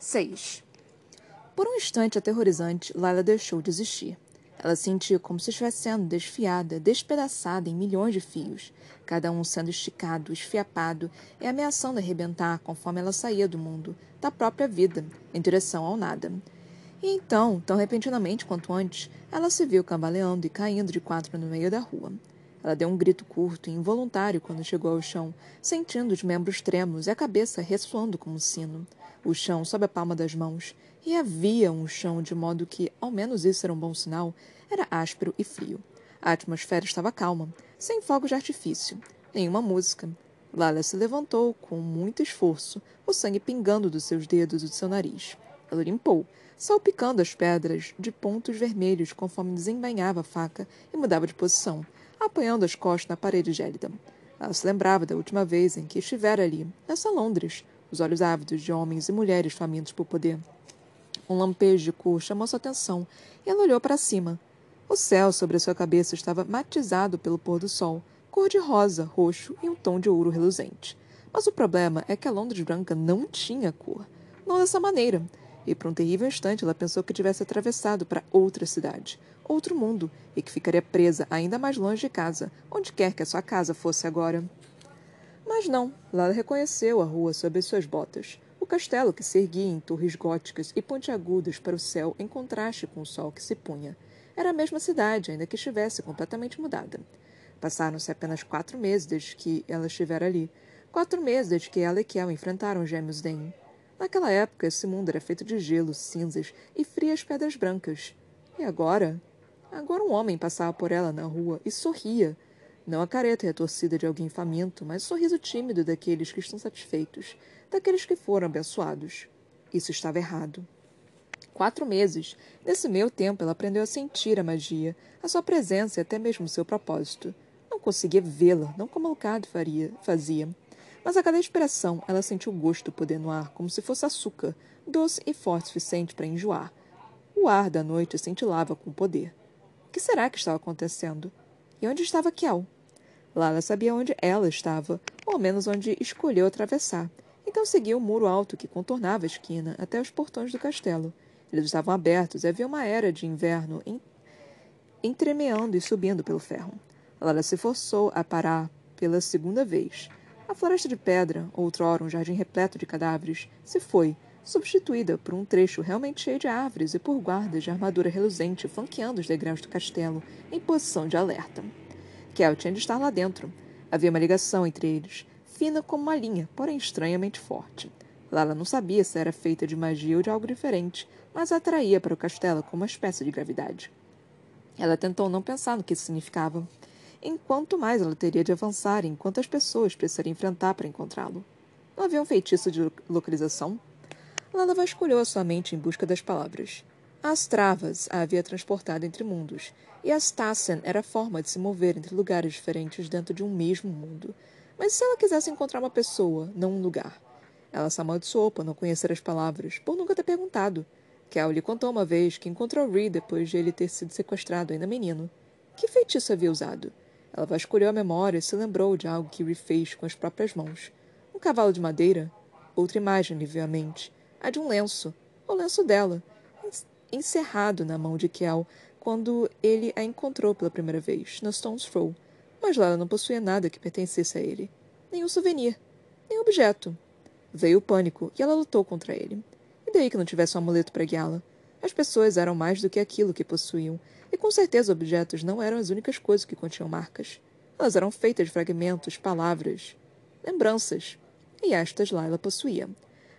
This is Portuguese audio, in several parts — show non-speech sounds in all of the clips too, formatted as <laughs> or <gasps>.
6. Por um instante aterrorizante, Lila deixou de existir. Ela sentia como se estivesse sendo desfiada, despedaçada em milhões de fios, cada um sendo esticado, esfiapado e ameaçando arrebentar conforme ela saía do mundo, da própria vida, em direção ao nada. E então, tão repentinamente quanto antes, ela se viu cambaleando e caindo de quatro no meio da rua. Ela deu um grito curto e involuntário quando chegou ao chão, sentindo os membros trêmulos e a cabeça ressoando como um sino o chão sob a palma das mãos, e havia um chão de modo que, ao menos isso era um bom sinal, era áspero e frio. A atmosfera estava calma, sem fogos de artifício, nenhuma música. Lala se levantou com muito esforço, o sangue pingando dos seus dedos e do seu nariz. Ela limpou, salpicando as pedras de pontos vermelhos conforme desembainhava a faca e mudava de posição, apoiando as costas na parede gélida. Ela se lembrava da última vez em que estivera ali, nessa Londres, os olhos ávidos de homens e mulheres famintos por poder. Um lampejo de cor chamou sua atenção e ela olhou para cima. O céu sobre sua cabeça estava matizado pelo pôr do sol, cor de rosa, roxo e um tom de ouro reluzente. Mas o problema é que a Londres branca não tinha cor. Não dessa maneira. E por um terrível instante ela pensou que tivesse atravessado para outra cidade, outro mundo, e que ficaria presa ainda mais longe de casa, onde quer que a sua casa fosse agora. Mas não, Lara reconheceu a rua sob as suas botas. O castelo que se erguia em torres góticas e pontiagudas para o céu em contraste com o sol que se punha. Era a mesma cidade, ainda que estivesse completamente mudada. Passaram-se apenas quatro meses desde que ela estivera ali. Quatro meses desde que ela e Kel enfrentaram os gêmeos Dane. Naquela época, esse mundo era feito de gelo, cinzas e frias pedras brancas. E agora? Agora um homem passava por ela na rua e sorria, não a careta retorcida de alguém faminto, mas o sorriso tímido daqueles que estão satisfeitos, daqueles que foram abençoados. Isso estava errado. Quatro meses. Nesse meio tempo, ela aprendeu a sentir a magia, a sua presença e até mesmo o seu propósito. Não conseguia vê-la, não como Alcado faria, fazia. Mas a cada expressão, ela sentiu o gosto poder no ar, como se fosse açúcar, doce e forte o suficiente para enjoar. O ar da noite cintilava com poder. O que será que estava acontecendo? E onde estava Kiel? Lala sabia onde ela estava, ou ao menos onde escolheu atravessar. Então seguiu o muro alto que contornava a esquina até os portões do castelo. Eles estavam abertos e havia uma era de inverno entremeando e subindo pelo ferro. Lara se forçou a parar pela segunda vez. A floresta de pedra, outrora um jardim repleto de cadáveres, se foi, substituída por um trecho realmente cheio de árvores e por guardas de armadura reluzente flanqueando os degraus do castelo, em posição de alerta. Kel tinha de estar lá dentro. Havia uma ligação entre eles, fina como uma linha, porém estranhamente forte. Lala não sabia se era feita de magia ou de algo diferente, mas atraía para o castelo como uma espécie de gravidade. Ela tentou não pensar no que isso significava. Enquanto mais ela teria de avançar, enquanto as pessoas precisaria enfrentar para encontrá-lo. Não havia um feitiço de localização? Lala vasculhou a sua mente em busca das palavras. As travas a havia transportado entre mundos, e a Stassen era a forma de se mover entre lugares diferentes dentro de um mesmo mundo. Mas se ela quisesse encontrar uma pessoa, não um lugar? Ela se amaldiçoou por não conhecer as palavras, por nunca ter perguntado. Kel lhe contou uma vez que encontrou Reed depois de ele ter sido sequestrado ainda menino. Que feitiço havia usado? Ela vasculhou a memória e se lembrou de algo que Reed fez com as próprias mãos. Um cavalo de madeira? Outra imagem lhe veio à mente. A de um lenço. O lenço dela encerrado na mão de Kel quando ele a encontrou pela primeira vez, na Stone's Throw. Mas lá ela não possuía nada que pertencesse a ele. Nenhum souvenir. Nenhum objeto. Veio o pânico e ela lutou contra ele. E daí que não tivesse um amuleto para guiá-la? As pessoas eram mais do que aquilo que possuíam, e com certeza objetos não eram as únicas coisas que continham marcas. Elas eram feitas de fragmentos, palavras, lembranças. E estas lá ela possuía.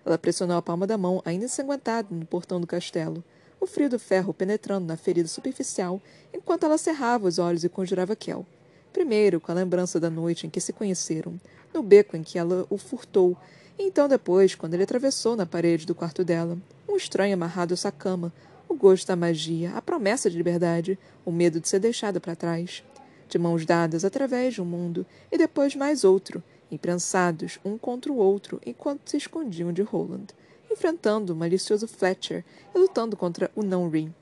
Ela pressionou a palma da mão, ainda ensanguentada, no portão do castelo o frio do ferro penetrando na ferida superficial, enquanto ela cerrava os olhos e conjurava Kel. Primeiro, com a lembrança da noite em que se conheceram, no beco em que ela o furtou, e então depois, quando ele atravessou na parede do quarto dela, um estranho amarrado à sua cama, o gosto da magia, a promessa de liberdade, o medo de ser deixada para trás. De mãos dadas através de um mundo, e depois mais outro, imprensados um contra o outro enquanto se escondiam de Roland enfrentando o malicioso Fletcher e lutando contra o não-Rin.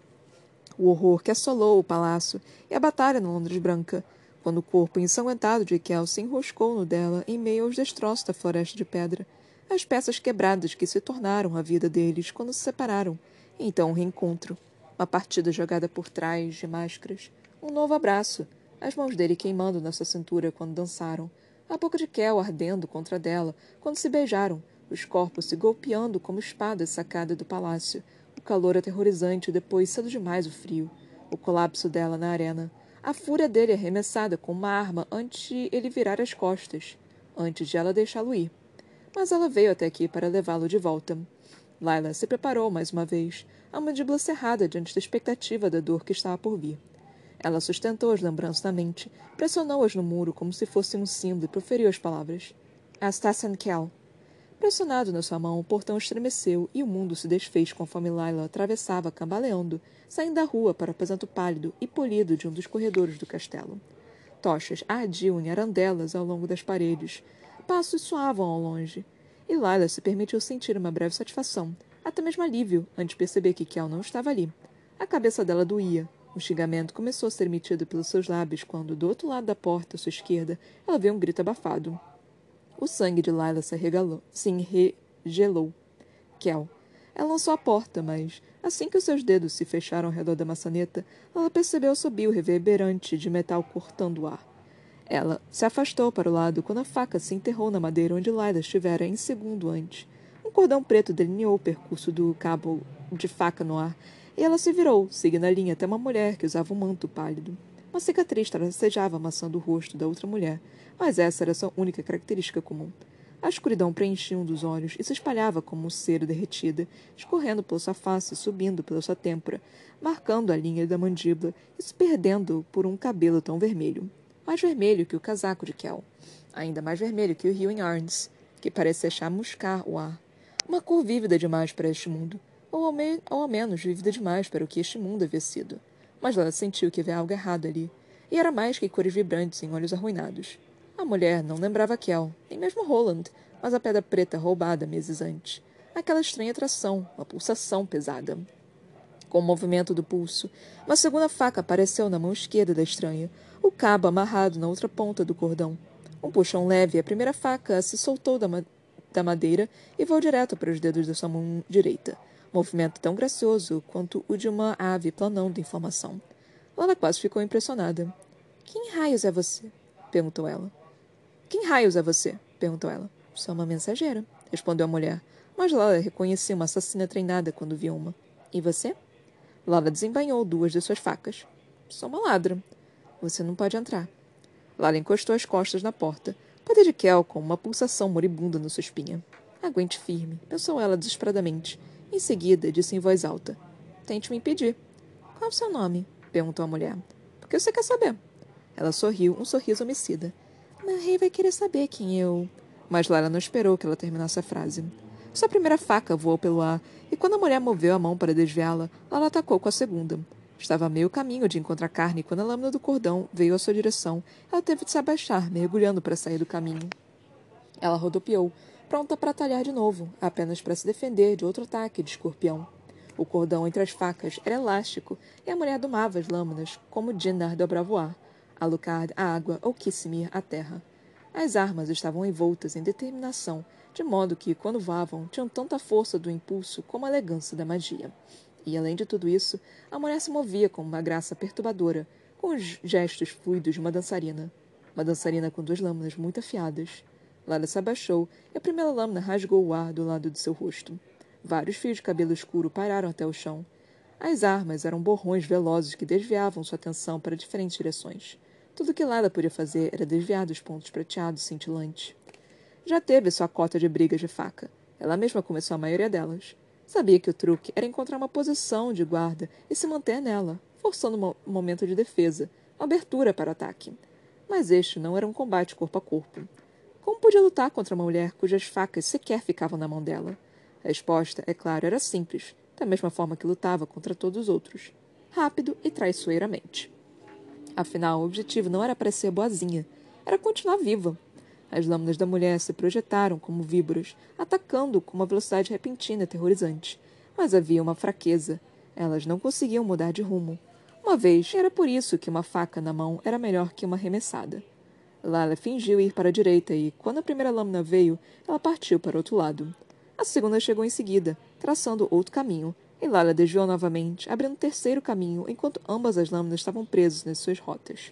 O horror que assolou o palácio e a batalha na Londres Branca, quando o corpo ensanguentado de Kel se enroscou no dela em meio aos destroços da floresta de pedra. As peças quebradas que se tornaram a vida deles quando se separaram, então um reencontro, uma partida jogada por trás de máscaras, um novo abraço, as mãos dele queimando na sua cintura quando dançaram, a boca de Kel ardendo contra dela quando se beijaram, os corpos se golpeando como espadas sacadas do palácio, o calor aterrorizante depois cedo demais o frio, o colapso dela na arena, a fúria dele arremessada com uma arma antes de ele virar as costas, antes de ela deixá-lo ir. Mas ela veio até aqui para levá-lo de volta. Laila se preparou mais uma vez, a mandíbula cerrada diante da expectativa da dor que estava por vir. Ela sustentou as lembranças na mente, pressionou-as no muro como se fosse um símbolo e proferiu as palavras. Astassen Kel. Pressionado na sua mão, o portão estremeceu e o mundo se desfez conforme Laila atravessava, cambaleando, saindo da rua para o aposento pálido e polido de um dos corredores do castelo. Tochas ardiam em arandelas ao longo das paredes. Passos soavam ao longe. E Laila se permitiu sentir uma breve satisfação, até mesmo alívio, antes de perceber que Kel não estava ali. A cabeça dela doía, um xingamento começou a ser emitido pelos seus lábios quando, do outro lado da porta, à sua esquerda, ela viu um grito abafado. O sangue de Lila se regalou, se enregelou. Kel. Ela lançou a porta, mas, assim que os seus dedos se fecharam ao redor da maçaneta, ela percebeu o sobio reverberante de metal cortando o ar. Ela se afastou para o lado quando a faca se enterrou na madeira onde Lila estivera em segundo antes. Um cordão preto delineou o percurso do cabo de faca no ar e ela se virou, seguindo a linha até uma mulher que usava um manto pálido. Uma cicatriz tracejava a maçã do rosto da outra mulher, mas essa era sua única característica comum. A escuridão preenchia um dos olhos e se espalhava como cera derretida, escorrendo pela sua face, subindo pela sua têmpora, marcando a linha da mandíbula e se perdendo por um cabelo tão vermelho. Mais vermelho que o casaco de Kel. Ainda mais vermelho que o rio em Arns, que parecia chamuscar o ar. Uma cor vívida demais para este mundo ou ao, me ou ao menos vívida demais para o que este mundo havia sido. Mas ela sentiu que havia algo errado ali, e era mais que cores vibrantes em olhos arruinados. A mulher não lembrava Kel, nem mesmo Roland, mas a pedra preta roubada meses antes. Aquela estranha atração, uma pulsação pesada. Com o movimento do pulso, uma segunda faca apareceu na mão esquerda da estranha, o cabo amarrado na outra ponta do cordão. Um puxão leve e a primeira faca se soltou da, ma da madeira e voou direto para os dedos da sua mão direita movimento tão gracioso quanto o de uma ave planando em formação. Lana quase ficou impressionada. Quem raios é você? perguntou ela. Quem raios é você? perguntou ela. Sou uma mensageira, respondeu a mulher. Mas Lala reconhecia uma assassina treinada quando viu uma. E você? Lala desembainhou duas de suas facas. Sou uma ladra. Você não pode entrar. Lala encostou as costas na porta. Poder de Kel com uma pulsação moribunda na sua espinha. Aguente firme, pensou ela desesperadamente. Em seguida, disse em voz alta: Tente me impedir. Qual é o seu nome? perguntou a mulher. Por que você quer saber? Ela sorriu, um sorriso homicida. Meu rei vai querer saber quem eu. Mas Lara não esperou que ela terminasse a frase. Sua primeira faca voou pelo ar, e quando a mulher moveu a mão para desviá-la, ela atacou com a segunda. Estava a meio caminho de encontrar carne quando a lâmina do cordão veio à sua direção. Ela teve de se abaixar, mergulhando para sair do caminho. Ela rodopiou, pronta para atalhar de novo, apenas para se defender de outro ataque de escorpião. O cordão entre as facas era elástico e a mulher domava as lâminas, como Dinar dobrava o ar, Alucard a água ou Kissimir a terra. As armas estavam envoltas em determinação, de modo que, quando voavam, tinham tanta força do impulso como a elegância da magia. E, além de tudo isso, a mulher se movia com uma graça perturbadora, com os gestos fluidos de uma dançarina. Uma dançarina com duas lâminas muito afiadas. Lara se abaixou e a primeira lâmina rasgou o ar do lado de seu rosto. Vários fios de cabelo escuro pararam até o chão. As armas eram borrões velozes que desviavam sua atenção para diferentes direções. Tudo que Lara podia fazer era desviar dos pontos prateados cintilantes. Já teve sua cota de brigas de faca. Ela mesma começou a maioria delas. Sabia que o truque era encontrar uma posição de guarda e se manter nela, forçando um momento de defesa, uma abertura para ataque. Mas este não era um combate corpo a corpo. Como podia lutar contra uma mulher cujas facas sequer ficavam na mão dela? A resposta, é claro, era simples, da mesma forma que lutava contra todos os outros. Rápido e traiçoeiramente. Afinal, o objetivo não era parecer boazinha, era continuar viva. As lâminas da mulher se projetaram como víboras, atacando com uma velocidade repentina e aterrorizante. Mas havia uma fraqueza. Elas não conseguiam mudar de rumo. Uma vez, era por isso que uma faca na mão era melhor que uma arremessada. Lala fingiu ir para a direita e, quando a primeira lâmina veio, ela partiu para outro lado. A segunda chegou em seguida, traçando outro caminho, e Lala desviou novamente, abrindo um terceiro caminho, enquanto ambas as lâminas estavam presas nas suas rotas.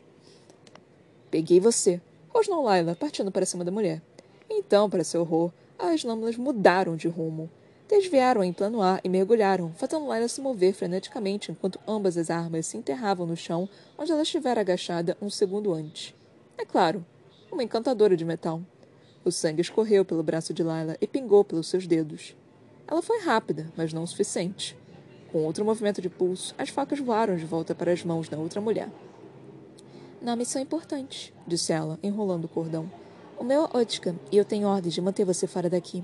Peguei você, rosnou Laila, partindo para cima da mulher. Então, para seu horror, as lâminas mudaram de rumo. Desviaram em plano ar e mergulharam, fazendo Laila se mover freneticamente enquanto ambas as armas se enterravam no chão onde ela estivera agachada um segundo antes. É claro, uma encantadora de metal. O sangue escorreu pelo braço de Laila e pingou pelos seus dedos. Ela foi rápida, mas não o suficiente. Com outro movimento de pulso, as facas voaram de volta para as mãos da outra mulher. Na missão importante, disse ela, enrolando o cordão. O meu é Otka, e eu tenho ordem de manter você fora daqui.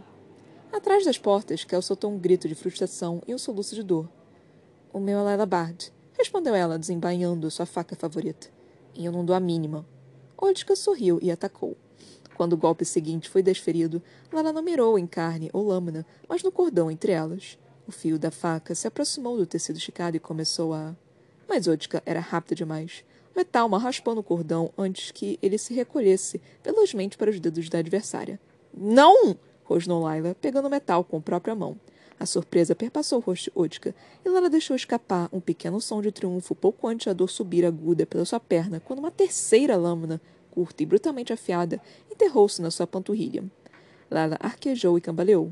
Atrás das portas, Kel soltou um grito de frustração e um soluço de dor. O meu é Laila Bard, respondeu ela, desembainhando sua faca favorita. E eu não dou a mínima. Otka sorriu e atacou. Quando o golpe seguinte foi desferido, Lala não mirou em carne ou lâmina, mas no cordão entre elas. O fio da faca se aproximou do tecido esticado e começou a. Mas Otka era rápida demais. O metal raspou no cordão antes que ele se recolhesse velozmente para os dedos da adversária. Não! rosnou Laila, pegando o metal com a própria mão. A surpresa perpassou o rosto de e Lala deixou escapar um pequeno som de triunfo pouco antes da dor subir aguda pela sua perna, quando uma terceira lâmina, curta e brutalmente afiada, enterrou-se na sua panturrilha. Lala arquejou e cambaleou.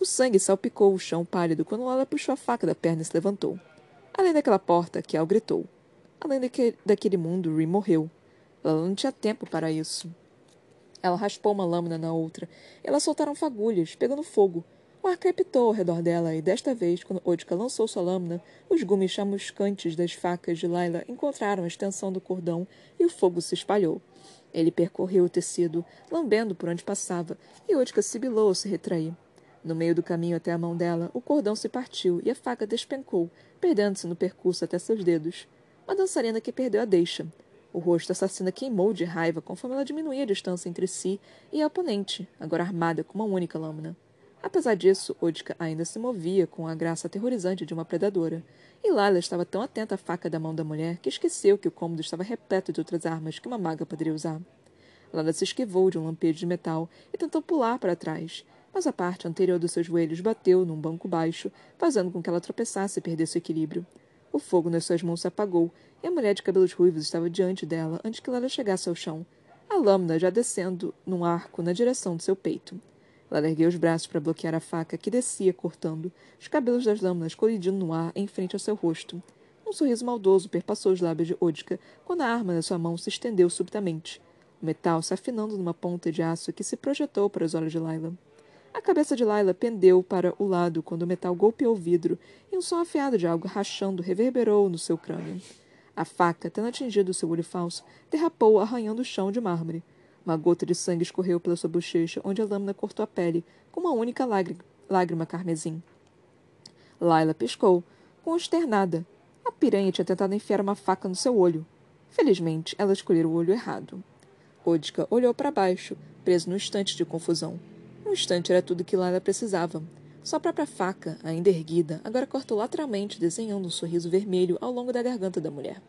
O sangue salpicou o chão pálido quando Lala puxou a faca da perna e se levantou. Além daquela porta, Kial gritou. Além daquele, daquele mundo, Ri morreu. Lala não tinha tempo para isso. Ela raspou uma lâmina na outra. Elas soltaram fagulhas, pegando fogo. O ar crepitou ao redor dela, e desta vez, quando Odka lançou sua lâmina, os gumes chamuscantes das facas de Laila encontraram a extensão do cordão e o fogo se espalhou. Ele percorreu o tecido, lambendo por onde passava, e Odka sibilou ao se retrair. No meio do caminho até a mão dela, o cordão se partiu e a faca despencou, perdendo-se no percurso até seus dedos. Uma dançarina que perdeu a deixa. O rosto assassina queimou de raiva conforme ela diminuía a distância entre si e a oponente, agora armada com uma única lâmina. Apesar disso, Odka ainda se movia com a graça aterrorizante de uma predadora. E Lila estava tão atenta à faca da mão da mulher que esqueceu que o cômodo estava repleto de outras armas que uma maga poderia usar. Lila se esquivou de um lampejo de metal e tentou pular para trás, mas a parte anterior dos seus joelhos bateu num banco baixo, fazendo com que ela tropeçasse e perdesse o equilíbrio. O fogo nas suas mãos se apagou e a mulher de cabelos ruivos estava diante dela antes que Lela chegasse ao chão, a lâmina já descendo num arco na direção de seu peito. Ela ergueu os braços para bloquear a faca que descia cortando, os cabelos das lâminas colidindo no ar em frente ao seu rosto. Um sorriso maldoso perpassou os lábios de Odka quando a arma na sua mão se estendeu subitamente, o metal se afinando numa ponta de aço que se projetou para os olhos de Laila. A cabeça de Laila pendeu para o lado quando o metal golpeou o vidro e um som afiado de algo rachando reverberou no seu crânio. A faca, tendo atingido seu olho falso, derrapou arranhando o chão de mármore. Uma gota de sangue escorreu pela sua bochecha, onde a lâmina cortou a pele, com uma única lágrima carmesim. Laila piscou, consternada. A piranha tinha tentado enfiar uma faca no seu olho. Felizmente, ela escolheu o olho errado. Odka olhou para baixo, preso no instante de confusão. Um instante era tudo que Laila precisava. Sua própria faca, ainda erguida, agora cortou lateralmente, desenhando um sorriso vermelho ao longo da garganta da mulher.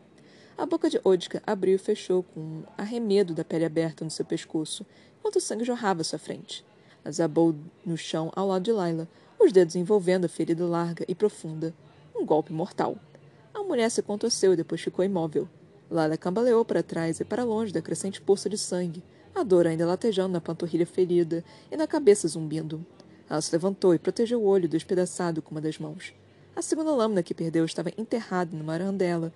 A boca de Odka abriu e fechou com um arremedo da pele aberta no seu pescoço, enquanto o sangue jorrava à sua frente. Azabou no chão ao lado de Laila, os dedos envolvendo a ferida larga e profunda. Um golpe mortal. A mulher se contorceu e depois ficou imóvel. Laila cambaleou para trás e para longe da crescente poça de sangue, a dor ainda latejando na panturrilha ferida e na cabeça zumbindo. Ela se levantou e protegeu o olho despedaçado com uma das mãos. A segunda lâmina que perdeu estava enterrada numa arandela,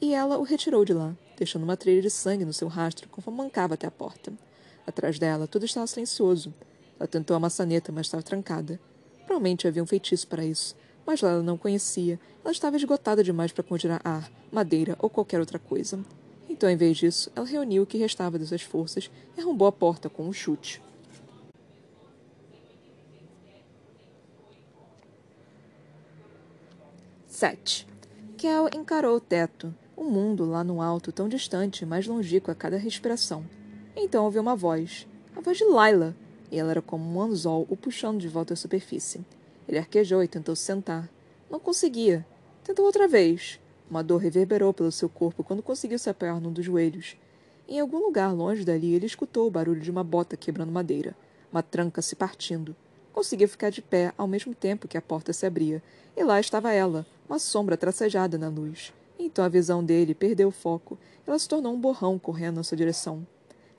e ela o retirou de lá, deixando uma trilha de sangue no seu rastro conforme mancava até a porta. Atrás dela, tudo estava silencioso. Ela tentou a maçaneta, mas estava trancada. Provavelmente havia um feitiço para isso, mas lá ela não conhecia. Ela estava esgotada demais para conjurar ar, madeira ou qualquer outra coisa. Então, em vez disso, ela reuniu o que restava de suas forças e arrombou a porta com um chute. 7. Kel encarou o teto, o mundo lá no alto, tão distante, mais longínquo a cada respiração. Então ouviu uma voz, a voz de Laila, e ela era como um anzol o puxando de volta à superfície. Ele arquejou e tentou se sentar. Não conseguia. Tentou outra vez. Uma dor reverberou pelo seu corpo quando conseguiu se apoiar num dos joelhos. Em algum lugar longe dali, ele escutou o barulho de uma bota quebrando madeira, uma tranca se partindo. Conseguia ficar de pé ao mesmo tempo que a porta se abria, e lá estava ela, uma sombra tracejada na luz. Então a visão dele perdeu o foco. Ela se tornou um borrão correndo na sua direção.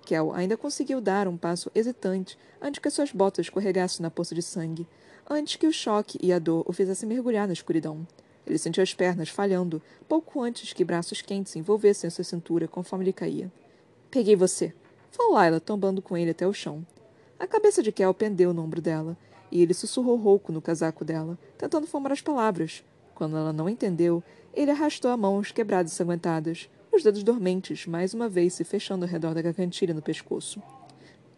Kel ainda conseguiu dar um passo hesitante antes que suas botas escorregassem na poça de sangue, antes que o choque e a dor o fizessem mergulhar na escuridão. Ele sentiu as pernas falhando, pouco antes que braços quentes envolvessem sua cintura conforme ele caía. Peguei você, falou Laila, tombando com ele até o chão. A cabeça de Kel pendeu no ombro dela, e ele sussurrou rouco no casaco dela, tentando formar as palavras. Quando ela não entendeu, ele arrastou a mãos quebradas e sanguentadas, os dedos dormentes, mais uma vez se fechando ao redor da gargantilha no pescoço.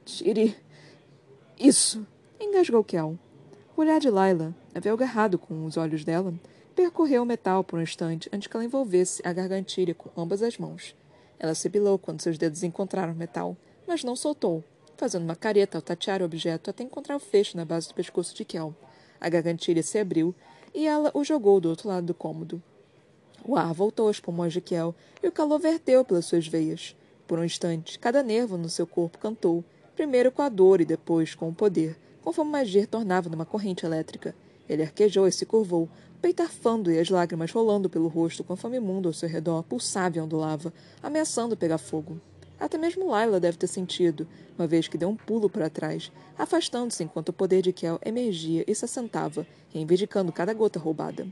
Tire. Isso! engasgou Kel. O olhar de Laila, avelgarrado com os olhos dela, percorreu o metal por um instante antes que ela envolvesse a gargantilha com ambas as mãos. Ela sibilou quando seus dedos encontraram o metal, mas não soltou, fazendo uma careta ao tatear o objeto até encontrar o fecho na base do pescoço de Kel. A gargantilha se abriu e ela o jogou do outro lado do cômodo. O ar voltou aos pulmões de Kel e o calor verteu pelas suas veias. Por um instante, cada nervo no seu corpo cantou, primeiro com a dor e depois com o poder, conforme a magia tornava numa corrente elétrica. Ele arquejou e se curvou, peito arfando e as lágrimas rolando pelo rosto conforme o mundo ao seu redor pulsava e ondulava, ameaçando pegar fogo. Até mesmo Laila deve ter sentido, uma vez que deu um pulo para trás, afastando-se enquanto o poder de Kel emergia e se assentava, reivindicando cada gota roubada.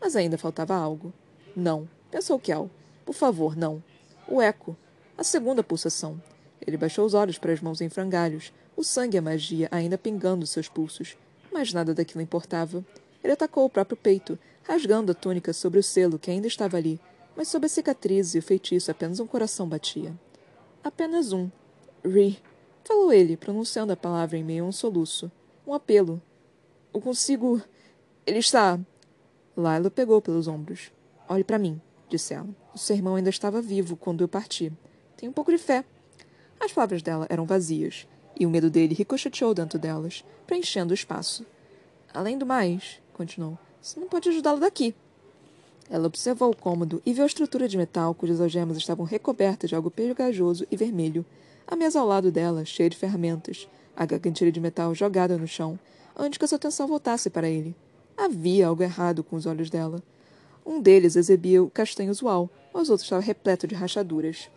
Mas ainda faltava algo. Não, pensou Kel. Por favor, não. O eco. A segunda pulsação. Ele baixou os olhos para as mãos em frangalhos, o sangue e a magia ainda pingando seus pulsos. Mas nada daquilo importava. Ele atacou o próprio peito, rasgando a túnica sobre o selo que ainda estava ali, mas sob a cicatriz e o feitiço apenas um coração batia. Apenas um. Ri, falou ele, pronunciando a palavra em meio a um soluço. Um apelo. Eu consigo. Ele está. Lila pegou pelos ombros. Olhe para mim, disse ela. O seu irmão ainda estava vivo quando eu parti. Tenha um pouco de fé. As palavras dela eram vazias, e o medo dele ricocheteou dentro delas, preenchendo o espaço. Além do mais, continuou, você não pode ajudá-lo daqui. Ela observou o cômodo e viu a estrutura de metal cujas algemas estavam recobertas de algo pegajoso e vermelho. A mesa ao lado dela, cheia de ferramentas, a gargantilha de metal jogada no chão, antes que a sua atenção voltasse para ele. Havia algo errado com os olhos dela. Um deles exibia o castanho usual, mas o outro estava repleto de rachaduras.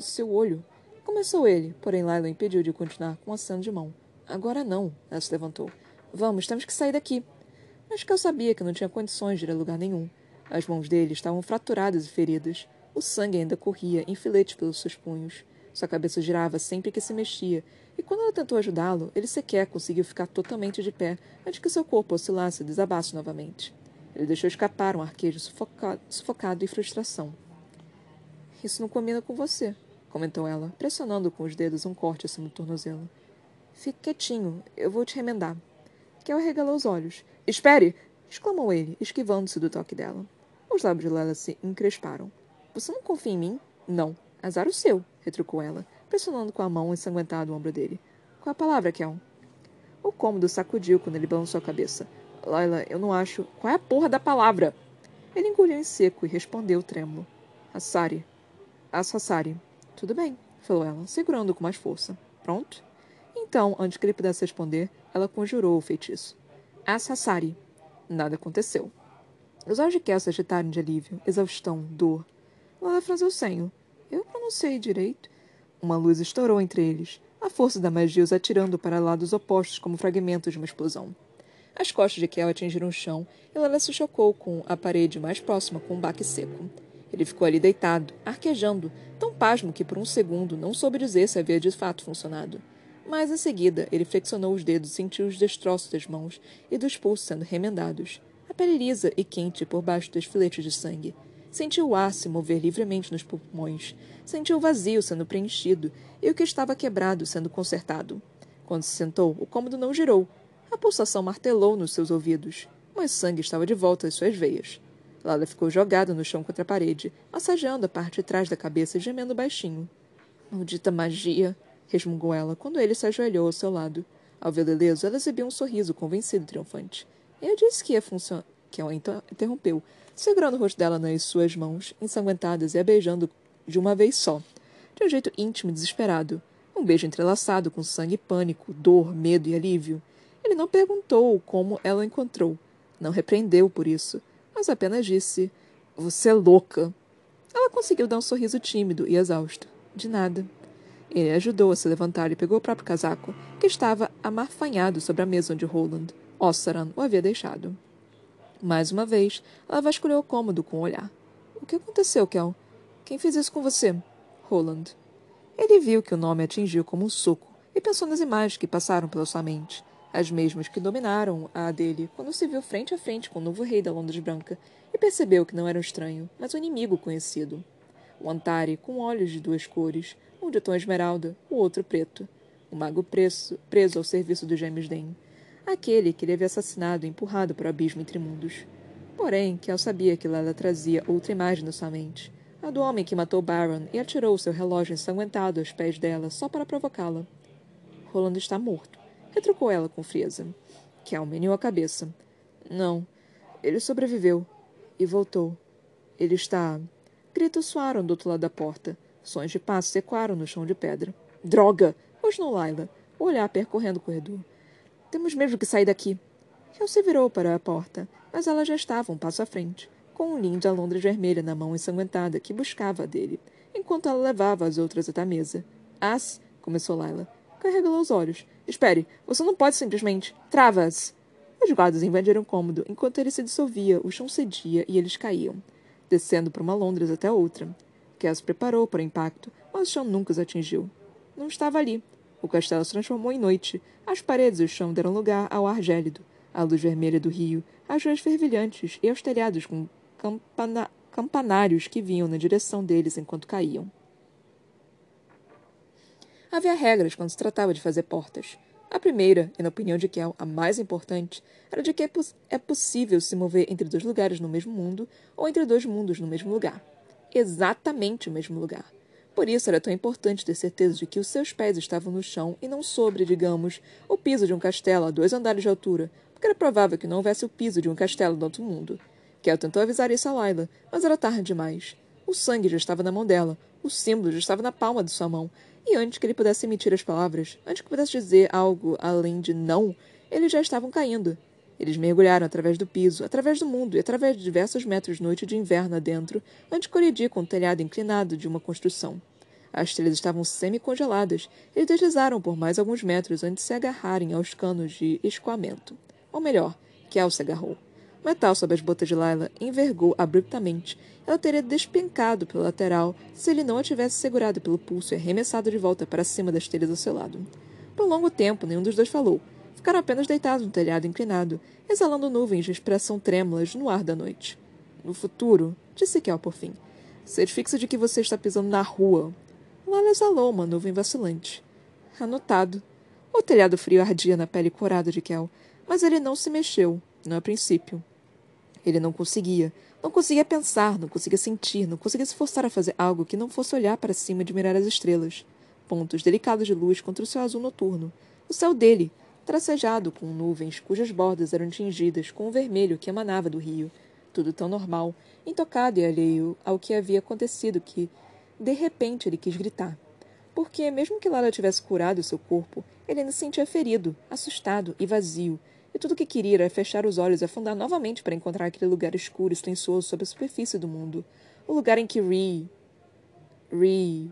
Seu olho. Começou ele, porém Lila impediu de continuar com um aceno de mão. Agora não, ela se levantou. Vamos, temos que sair daqui. Mas que eu sabia que não tinha condições de ir a lugar nenhum. As mãos dele estavam fraturadas e feridas. O sangue ainda corria em filetes pelos seus punhos. Sua cabeça girava sempre que se mexia, e quando ela tentou ajudá-lo, ele sequer conseguiu ficar totalmente de pé antes que seu corpo oscilasse e desabasse novamente. Ele deixou escapar um arquejo sufocado, sufocado frustração. Isso não combina com você, comentou ela, pressionando com os dedos um corte acima do tornozelo. Fique quietinho, eu vou te remendar. Kel arregalou os olhos. Espere! exclamou ele, esquivando-se do toque dela. Os lábios de Lela se encresparam. Você não confia em mim? Não. Azar o seu, retrucou ela, pressionando com a mão ensanguentada o ombro dele. Qual a palavra, Kel? O cômodo sacudiu quando ele balançou a cabeça. Laila, eu não acho. Qual é a porra da palavra? Ele engoliu em seco e respondeu trêmulo. Assari. Assassari. Tudo bem, falou ela, segurando com mais força. Pronto? Então, antes que ele pudesse responder, ela conjurou o feitiço. Assassari. Nada aconteceu. Os olhos de Kel se agitaram de alívio, exaustão, dor. Ela franziu o senho. Eu pronunciei direito. Uma luz estourou entre eles, a força da magia os atirando para lados opostos como fragmentos de uma explosão. As costas de Kel atingiram o chão e Lela se chocou com a parede mais próxima com um baque seco. Ele ficou ali deitado, arquejando, tão pasmo que por um segundo não soube dizer se havia de fato funcionado. Mas em seguida ele flexionou os dedos e sentiu os destroços das mãos e dos pulsos sendo remendados a pele lisa e quente por baixo dos filetes de sangue. Sentiu o ar se mover livremente nos pulmões. Sentiu o vazio sendo preenchido e o que estava quebrado sendo consertado. Quando se sentou, o cômodo não girou. A pulsação martelou nos seus ouvidos, mas sangue estava de volta às suas veias. Lala ficou jogada no chão contra a parede, massageando a parte de trás da cabeça e gemendo baixinho. Maldita magia! resmungou ela quando ele se ajoelhou ao seu lado. Ao vê-lo ileso, ela exibiu um sorriso convencido e triunfante. Eu disse que ia funcionar. Que ela interrompeu, segurando o rosto dela nas suas mãos, ensanguentadas e a beijando de uma vez só. de um jeito íntimo e desesperado. Um beijo entrelaçado com sangue e pânico, dor, medo e alívio. Ele não perguntou como ela encontrou. Não repreendeu por isso, mas apenas disse: Você é louca. Ela conseguiu dar um sorriso tímido e exausto. De nada. Ele ajudou a se levantar e pegou o próprio casaco, que estava amarfanhado sobre a mesa onde Roland, Ossaran, o havia deixado. Mais uma vez, ela vasculhou o cômodo com o olhar. O que aconteceu, Kel? Quem fez isso com você? Roland. Ele viu que o nome atingiu como um soco e pensou nas imagens que passaram pela sua mente, as mesmas que dominaram a dele quando se viu frente a frente com o novo rei da Londres Branca, e percebeu que não era um estranho, mas um inimigo conhecido. O Antari, com olhos de duas cores, um de tom esmeralda, o outro preto. O mago preso, preso ao serviço dos gêmeos Den. Aquele que ele havia assassinado e empurrado para o abismo entre mundos. Porém, Kel sabia que Lela trazia outra imagem na sua mente. A do homem que matou Baron e atirou seu relógio ensanguentado aos pés dela só para provocá-la. Rolando está morto, retrucou ela com frieza. Kel meneou a cabeça. Não, ele sobreviveu. E voltou. Ele está. Gritos soaram do outro lado da porta. Sons de passos ecoaram no chão de pedra. Droga! rosnou Laila, o olhar percorrendo o corredor. Temos mesmo que sair daqui. Kel se virou para a porta, mas ela já estava um passo à frente, com um linho de alondra vermelha na mão ensanguentada que buscava a dele, enquanto ela levava as outras até a mesa. As, começou Laila. Carregou os olhos. Espere, você não pode simplesmente. Travas! Os guardas invadiram o cômodo. Enquanto ele se dissolvia, o chão cedia e eles caíam, descendo para uma Londres até outra. Se preparou para o impacto, mas o chão nunca os atingiu. Não estava ali. O castelo se transformou em noite. As paredes e o chão deram lugar ao ar gélido, à luz vermelha do rio, às ruas fervilhantes e aos telhados com campana campanários que vinham na direção deles enquanto caíam. Havia regras quando se tratava de fazer portas. A primeira, e na opinião de Kel, a mais importante, era de que é, poss é possível se mover entre dois lugares no mesmo mundo ou entre dois mundos no mesmo lugar exatamente o mesmo lugar. Por isso era tão importante ter certeza de que os seus pés estavam no chão e não sobre, digamos, o piso de um castelo a dois andares de altura, porque era provável que não houvesse o piso de um castelo do outro mundo. Kel tentou avisar isso a Laila, mas era tarde demais. O sangue já estava na mão dela, o símbolo já estava na palma de sua mão, e antes que ele pudesse emitir as palavras, antes que pudesse dizer algo além de não, eles já estavam caindo, eles mergulharam através do piso, através do mundo e através de diversos metros noite de inverno adentro, antes de colidir com o telhado inclinado de uma construção. As telhas estavam semi-congeladas. Eles deslizaram por mais alguns metros antes de se agarrarem aos canos de escoamento. Ou melhor, Kel se agarrou. Metal sob as botas de Laila envergou abruptamente. Ela teria despencado pelo lateral se ele não a tivesse segurado pelo pulso e arremessado de volta para cima das telhas ao seu lado. Por um longo tempo, nenhum dos dois falou, Ficaram apenas deitados no telhado inclinado, exalando nuvens de expressão trêmulas no ar da noite. No futuro, disse Kel por fim, certifique-se de que você está pisando na rua. Lala exalou uma nuvem vacilante. Anotado. O telhado frio ardia na pele corada de Kel, mas ele não se mexeu, não a princípio. Ele não conseguia. Não conseguia pensar, não conseguia sentir, não conseguia se forçar a fazer algo que não fosse olhar para cima e admirar as estrelas. Pontos delicados de luz contra o céu azul noturno. O céu dele, tracejado com nuvens cujas bordas eram tingidas com o vermelho que emanava do rio. Tudo tão normal, intocado e alheio ao que havia acontecido que, de repente, ele quis gritar. Porque, mesmo que Lala tivesse curado seu corpo, ele ainda se sentia ferido, assustado e vazio, e tudo o que queria era fechar os olhos e afundar novamente para encontrar aquele lugar escuro e silencioso sob a superfície do mundo. O lugar em que Ree. Ree.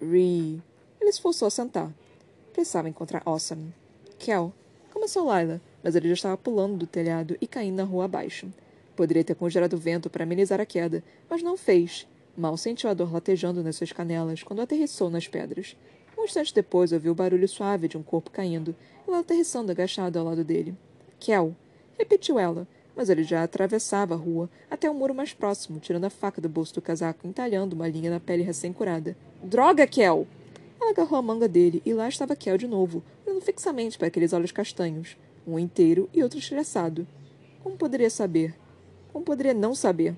Ree. Ele se forçou a sentar. Precisava encontrar Awesome. Kel, começou Laila, mas ele já estava pulando do telhado e caindo na rua abaixo. Poderia ter congelado o vento para amenizar a queda, mas não fez. Mal sentiu a dor latejando nas suas canelas quando aterrissou nas pedras. Um instante depois ouviu o barulho suave de um corpo caindo e ela aterrissando agachado ao lado dele. Kel, repetiu ela, mas ele já atravessava a rua até o muro mais próximo, tirando a faca do bolso do casaco e entalhando uma linha na pele recém-curada. Droga, Kel! Ela agarrou a manga dele e lá estava Kel de novo, olhando fixamente para aqueles olhos castanhos, um inteiro e outro estressado. Como poderia saber? Como poderia não saber?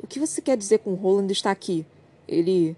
O que você quer dizer com Roland está aqui? Ele.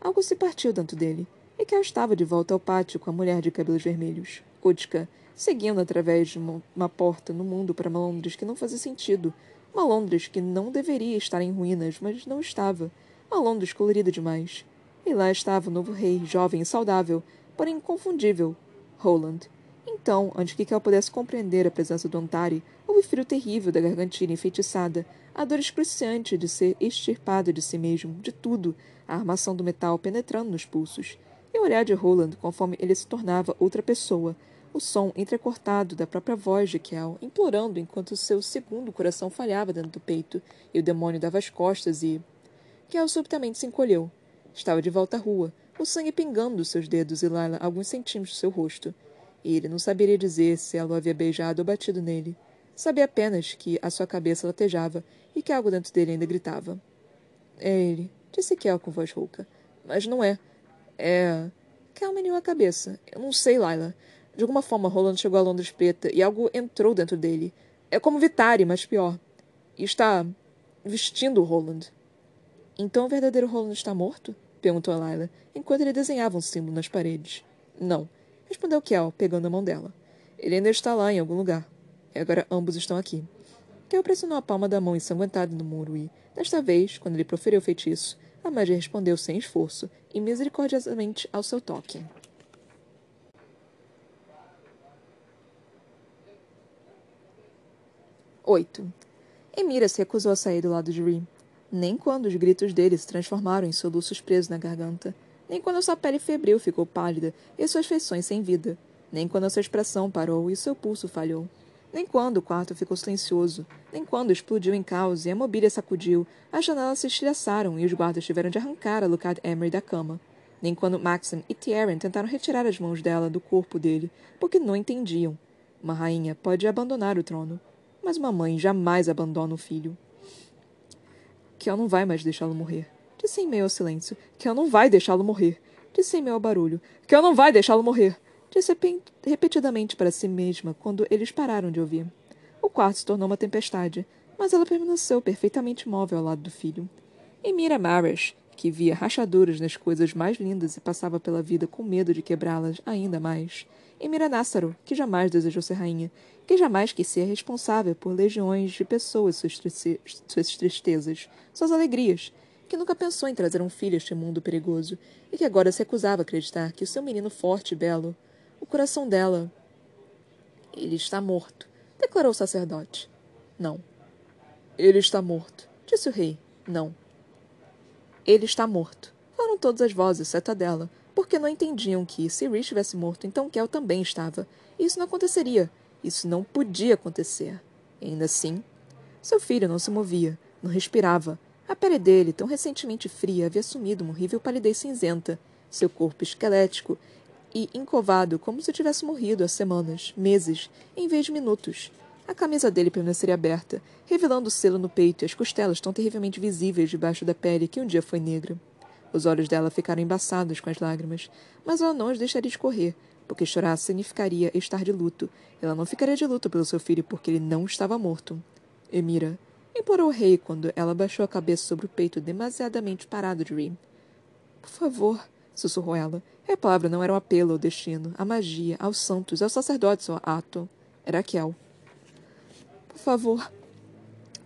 Algo se partiu dentro dele, e Kel estava de volta ao pátio com a mulher de cabelos vermelhos, Utka, seguindo através de uma, uma porta no mundo para uma Londres que não fazia sentido. Uma Londres que não deveria estar em ruínas, mas não estava. Uma Londres colorida demais. E lá estava o novo rei, jovem e saudável, porém inconfundível, Roland. Então, antes que Kel pudesse compreender a presença do Antari, houve frio terrível da gargantilha enfeitiçada, a dor excruciante de ser extirpado de si mesmo, de tudo, a armação do metal penetrando nos pulsos, e o olhar de Roland conforme ele se tornava outra pessoa, o som entrecortado da própria voz de Kel, implorando enquanto seu segundo coração falhava dentro do peito, e o demônio dava as costas e. Kel subitamente se encolheu. Estava de volta à rua, o sangue pingando dos seus dedos e Lila alguns centímetros do seu rosto. E ele não saberia dizer se ela o havia beijado ou batido nele. Sabia apenas que a sua cabeça latejava e que algo dentro dele ainda gritava. É ele, disse Kel com voz rouca. Mas não é. É. Kel meneou a cabeça. Eu não sei, Lila. De alguma forma, Roland chegou a Londres preta e algo entrou dentro dele. É como Vitari, mas pior. E está vestindo o Roland. Então o verdadeiro Roland está morto? perguntou a Lila, enquanto ele desenhava um símbolo nas paredes. Não, respondeu Kel, pegando a mão dela. Ele ainda está lá em algum lugar. E agora ambos estão aqui. Kel pressionou a palma da mão ensanguentada no muro e, desta vez, quando ele proferiu o feitiço, a magia respondeu sem esforço e misericordiosamente ao seu toque. 8. Emira se recusou a sair do lado de Ree, nem quando os gritos dele se transformaram em soluços presos na garganta, nem quando sua pele febril ficou pálida e suas feições sem vida, nem quando sua expressão parou e seu pulso falhou, nem quando o quarto ficou silencioso, nem quando explodiu em caos e a mobília sacudiu, as janelas se estilhaçaram e os guardas tiveram de arrancar a Lucard Emery da cama, nem quando Maxim e Tieran tentaram retirar as mãos dela do corpo dele, porque não entendiam. Uma rainha pode abandonar o trono, mas uma mãe jamais abandona o filho. Kel não vai mais deixá-lo morrer. Disse em meio ao silêncio. Kel não vai deixá-lo morrer. Disse em meio ao barulho. Kel não vai deixá-lo morrer. Disse repetidamente para si mesma quando eles pararam de ouvir. O quarto se tornou uma tempestade, mas ela permaneceu perfeitamente imóvel ao lado do filho. E Mira Marish, que via rachaduras nas coisas mais lindas e passava pela vida com medo de quebrá-las ainda mais. E Mira que jamais desejou ser rainha que jamais quis ser responsável por legiões de pessoas suas, suas tristezas, suas alegrias, que nunca pensou em trazer um filho a este mundo perigoso e que agora se recusava a acreditar que o seu menino forte e belo, o coração dela. Ele está morto, declarou o sacerdote. Não. Ele está morto, disse o rei. Não. Ele está morto. Foram todas as vozes, exceto a dela, porque não entendiam que, se Rich estivesse morto, então Kel também estava. Isso não aconteceria, isso não podia acontecer. Ainda assim, seu filho não se movia, não respirava. A pele dele, tão recentemente fria, havia assumido uma horrível palidez cinzenta. Seu corpo esquelético e encovado, como se tivesse morrido há semanas, meses, em vez de minutos. A camisa dele permaneceria aberta, revelando o selo no peito e as costelas tão terrivelmente visíveis debaixo da pele que um dia foi negra. Os olhos dela ficaram embaçados com as lágrimas, mas ela não os deixaria escorrer, porque chorar significaria estar de luto. Ela não ficaria de luto pelo seu filho porque ele não estava morto. Emira, implorou o rei quando ela baixou a cabeça sobre o peito demasiadamente parado de Reem. Por favor, sussurrou ela. E a palavra não era um apelo ao destino, à magia, aos santos, aos sacerdotes ou ato. Era Kel. Por favor.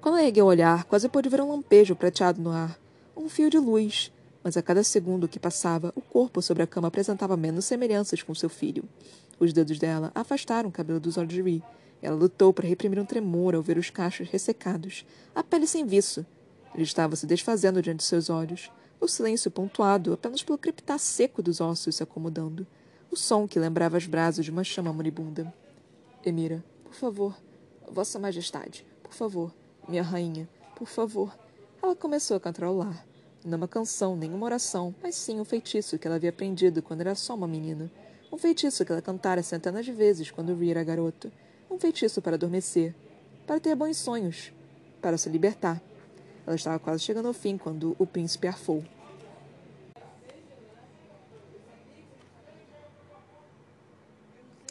Quando ergueu o olhar, quase pôde ver um lampejo prateado no ar. Um fio de luz mas a cada segundo que passava, o corpo sobre a cama apresentava menos semelhanças com seu filho. Os dedos dela afastaram o cabelo dos olhos de Ree. Ela lutou para reprimir um tremor ao ver os cachos ressecados, a pele sem viço. Ele estava se desfazendo diante de seus olhos, o silêncio pontuado apenas pelo crepitar seco dos ossos se acomodando, o som que lembrava as brasas de uma chama moribunda. Emira, por favor, Vossa Majestade, por favor, minha rainha, por favor. Ela começou a cantarolar. Não uma canção, nem uma oração, mas sim um feitiço que ela havia aprendido quando era só uma menina. Um feitiço que ela cantara centenas de vezes quando Rhea era garota. Um feitiço para adormecer, para ter bons sonhos, para se libertar. Ela estava quase chegando ao fim quando o príncipe arfou.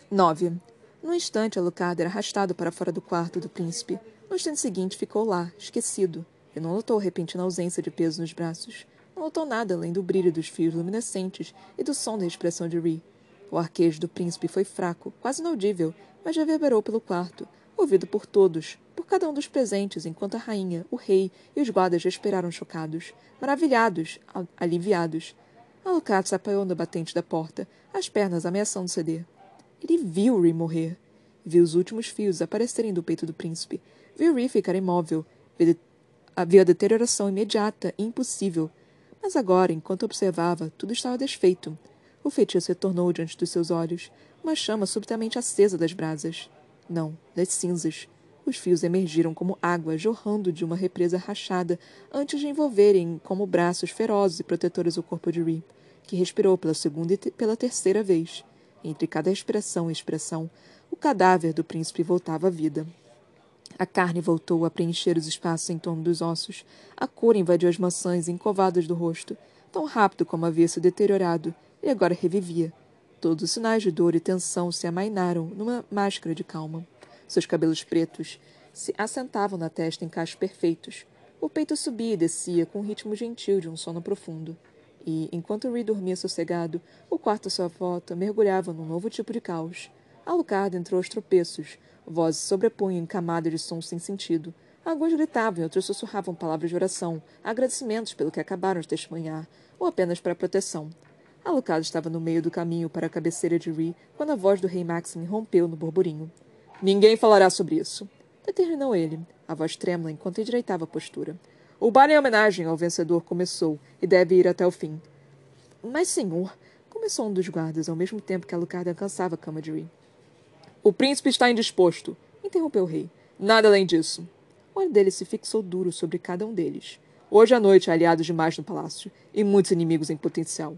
Nove. No instante, Alucard era arrastado para fora do quarto do príncipe. No instante seguinte, ficou lá, esquecido, e não notou a repentina ausência de peso nos braços. Não notou nada além do brilho dos fios luminescentes e do som da expressão de Ree. O arquejo do príncipe foi fraco, quase inaudível, mas reverberou pelo quarto, ouvido por todos, por cada um dos presentes, enquanto a rainha, o rei e os guardas respiraram chocados, maravilhados, aliviados. Alucard se apoiou no batente da porta, as pernas ameaçando ceder. Ele viu Ree morrer. Viu os últimos fios aparecerem do peito do príncipe. Viu Ree ficar imóvel. Viu a deterioração imediata e impossível. Mas agora, enquanto observava, tudo estava desfeito. O feitiço retornou diante dos seus olhos, uma chama subitamente acesa das brasas. Não, das cinzas. Os fios emergiram como água jorrando de uma represa rachada antes de envolverem como braços ferozes e protetores o corpo de Ree, que respirou pela segunda e pela terceira vez. Entre cada respiração e expressão, o cadáver do príncipe voltava à vida. A carne voltou a preencher os espaços em torno dos ossos. A cor invadiu as maçãs encovadas do rosto, tão rápido como havia se deteriorado, e agora revivia. Todos os sinais de dor e tensão se amainaram numa máscara de calma. Seus cabelos pretos se assentavam na testa em cachos perfeitos. O peito subia e descia com o ritmo gentil de um sono profundo. E, enquanto Ree dormia sossegado, o quarto à sua volta mergulhava num novo tipo de caos. Alucard entrou aos tropeços. Vozes sobrepunham em camadas de sons sem sentido. Alguns gritavam e outros sussurravam palavras de oração, agradecimentos pelo que acabaram de testemunhar, ou apenas para proteção. Alucard estava no meio do caminho para a cabeceira de Ree quando a voz do rei Maxim rompeu no burburinho. Ninguém falará sobre isso, determinou ele, a voz trêmula enquanto endireitava a postura. O baile em homenagem ao vencedor começou e deve ir até o fim. Mas, senhor, começou um dos guardas ao mesmo tempo que Alucard alcançava a cama de Ree. O príncipe está indisposto, interrompeu o rei. Nada além disso. O olho dele se fixou duro sobre cada um deles. Hoje à noite aliados demais no palácio e muitos inimigos em potencial.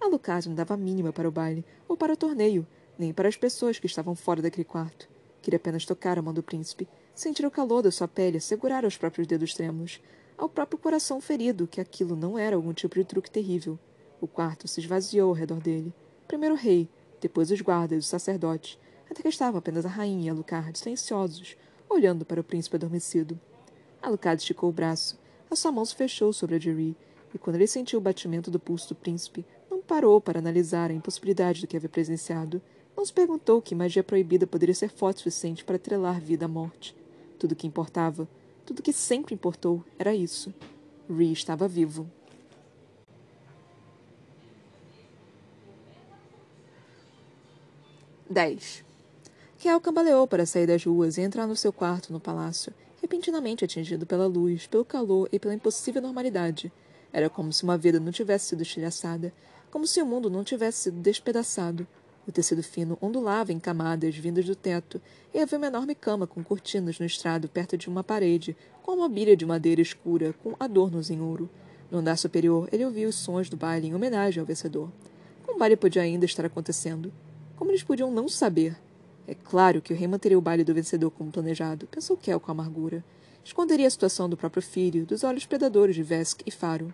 Alucard não dava mínima para o baile ou para o torneio, nem para as pessoas que estavam fora daquele quarto. Queria apenas tocar a mão do príncipe, sentir o calor da sua pele, segurar aos próprios dedos trêmulos, ao próprio coração ferido que aquilo não era algum tipo de truque terrível. O quarto se esvaziou ao redor dele. Primeiro o rei, depois os guardas e os sacerdotes, até que estavam apenas a rainha e Alucard, silenciosos, olhando para o príncipe adormecido. Alucard esticou o braço. A sua mão se fechou sobre a de Ree, e quando ele sentiu o batimento do pulso do príncipe, parou para analisar a impossibilidade do que havia presenciado. Não se perguntou que magia proibida poderia ser forte o suficiente para atrelar vida à morte. Tudo o que importava, tudo o que sempre importou, era isso. Ree estava vivo. Dez. Kel cambaleou para sair das ruas e entrar no seu quarto no palácio, repentinamente atingido pela luz, pelo calor e pela impossível normalidade. Era como se uma vida não tivesse sido estilhaçada, como se o mundo não tivesse sido despedaçado. O tecido fino ondulava em camadas vindas do teto, e havia uma enorme cama com cortinas no estrado perto de uma parede, com uma mobília de madeira escura, com adornos em ouro. No andar superior, ele ouvia os sons do baile em homenagem ao vencedor. Como baile podia ainda estar acontecendo? Como eles podiam não saber? É claro que o rei manteria o baile do vencedor como planejado, pensou Kel com amargura. Esconderia a situação do próprio filho, dos olhos predadores de Vesk e Faro.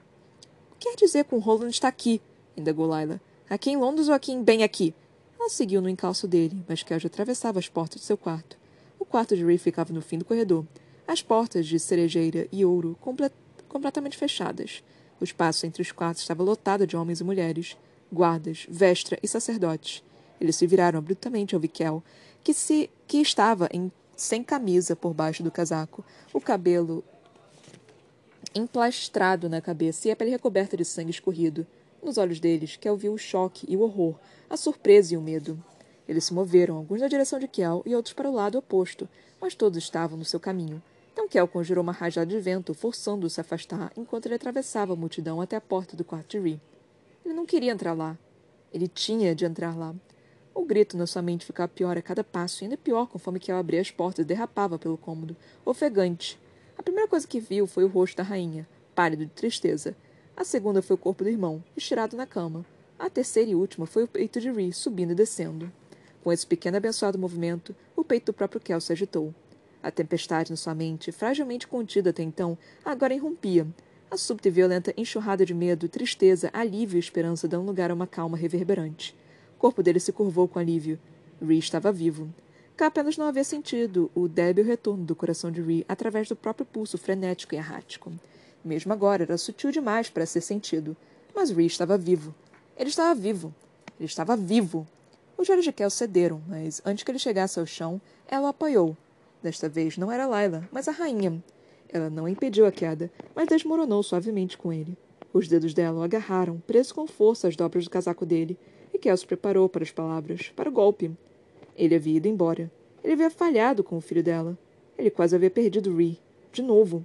O que quer dizer com Roland está aqui? Indagou Laila. Aqui em Londres ou aqui em bem aqui? Ela seguiu no encalço dele, mas Kel atravessava as portas de seu quarto. O quarto de Ray ficava no fim do corredor. As portas de cerejeira e ouro complet completamente fechadas. O espaço entre os quartos estava lotado de homens e mulheres, guardas, vestra e sacerdotes. Eles se viraram abruptamente ao Vikel, que, se, que estava em, sem camisa por baixo do casaco, o cabelo emplastrado na cabeça e a pele recoberta de sangue escorrido. Nos olhos deles, Kel viu o choque e o horror, a surpresa e o medo. Eles se moveram, alguns na direção de Kel e outros para o lado oposto, mas todos estavam no seu caminho. Então Kel conjurou uma rajada de vento, forçando-o a se afastar enquanto ele atravessava a multidão até a porta do quarto de Ree. Ele não queria entrar lá. Ele tinha de entrar lá. O grito na sua mente ficava pior a cada passo, e ainda pior conforme Kel abria as portas e derrapava pelo cômodo, ofegante. A primeira coisa que viu foi o rosto da rainha, pálido de tristeza. A segunda foi o corpo do irmão, estirado na cama. A terceira e última foi o peito de Ree, subindo e descendo. Com esse pequeno abençoado movimento, o peito do próprio Kel se agitou. A tempestade na sua mente, fragilmente contida até então, agora irrompia. A súbita e violenta enxurrada de medo, tristeza, alívio e esperança dão lugar a uma calma reverberante. O corpo dele se curvou com alívio. Ree estava vivo. Cá apenas não havia sentido o débil retorno do coração de Ree através do próprio pulso frenético e errático. Mesmo agora era sutil demais para ser sentido. Mas Ree estava vivo. Ele estava vivo. Ele estava vivo. Os olhos de Kel cederam, mas antes que ele chegasse ao chão, ela o apoiou. Desta vez não era Laila, mas a rainha. Ela não impediu a queda, mas desmoronou suavemente com ele. Os dedos dela o agarraram, preso com força às dobras do casaco dele, e Kel se preparou para as palavras, para o golpe. Ele havia ido embora. Ele havia falhado com o filho dela. Ele quase havia perdido Ree. De novo.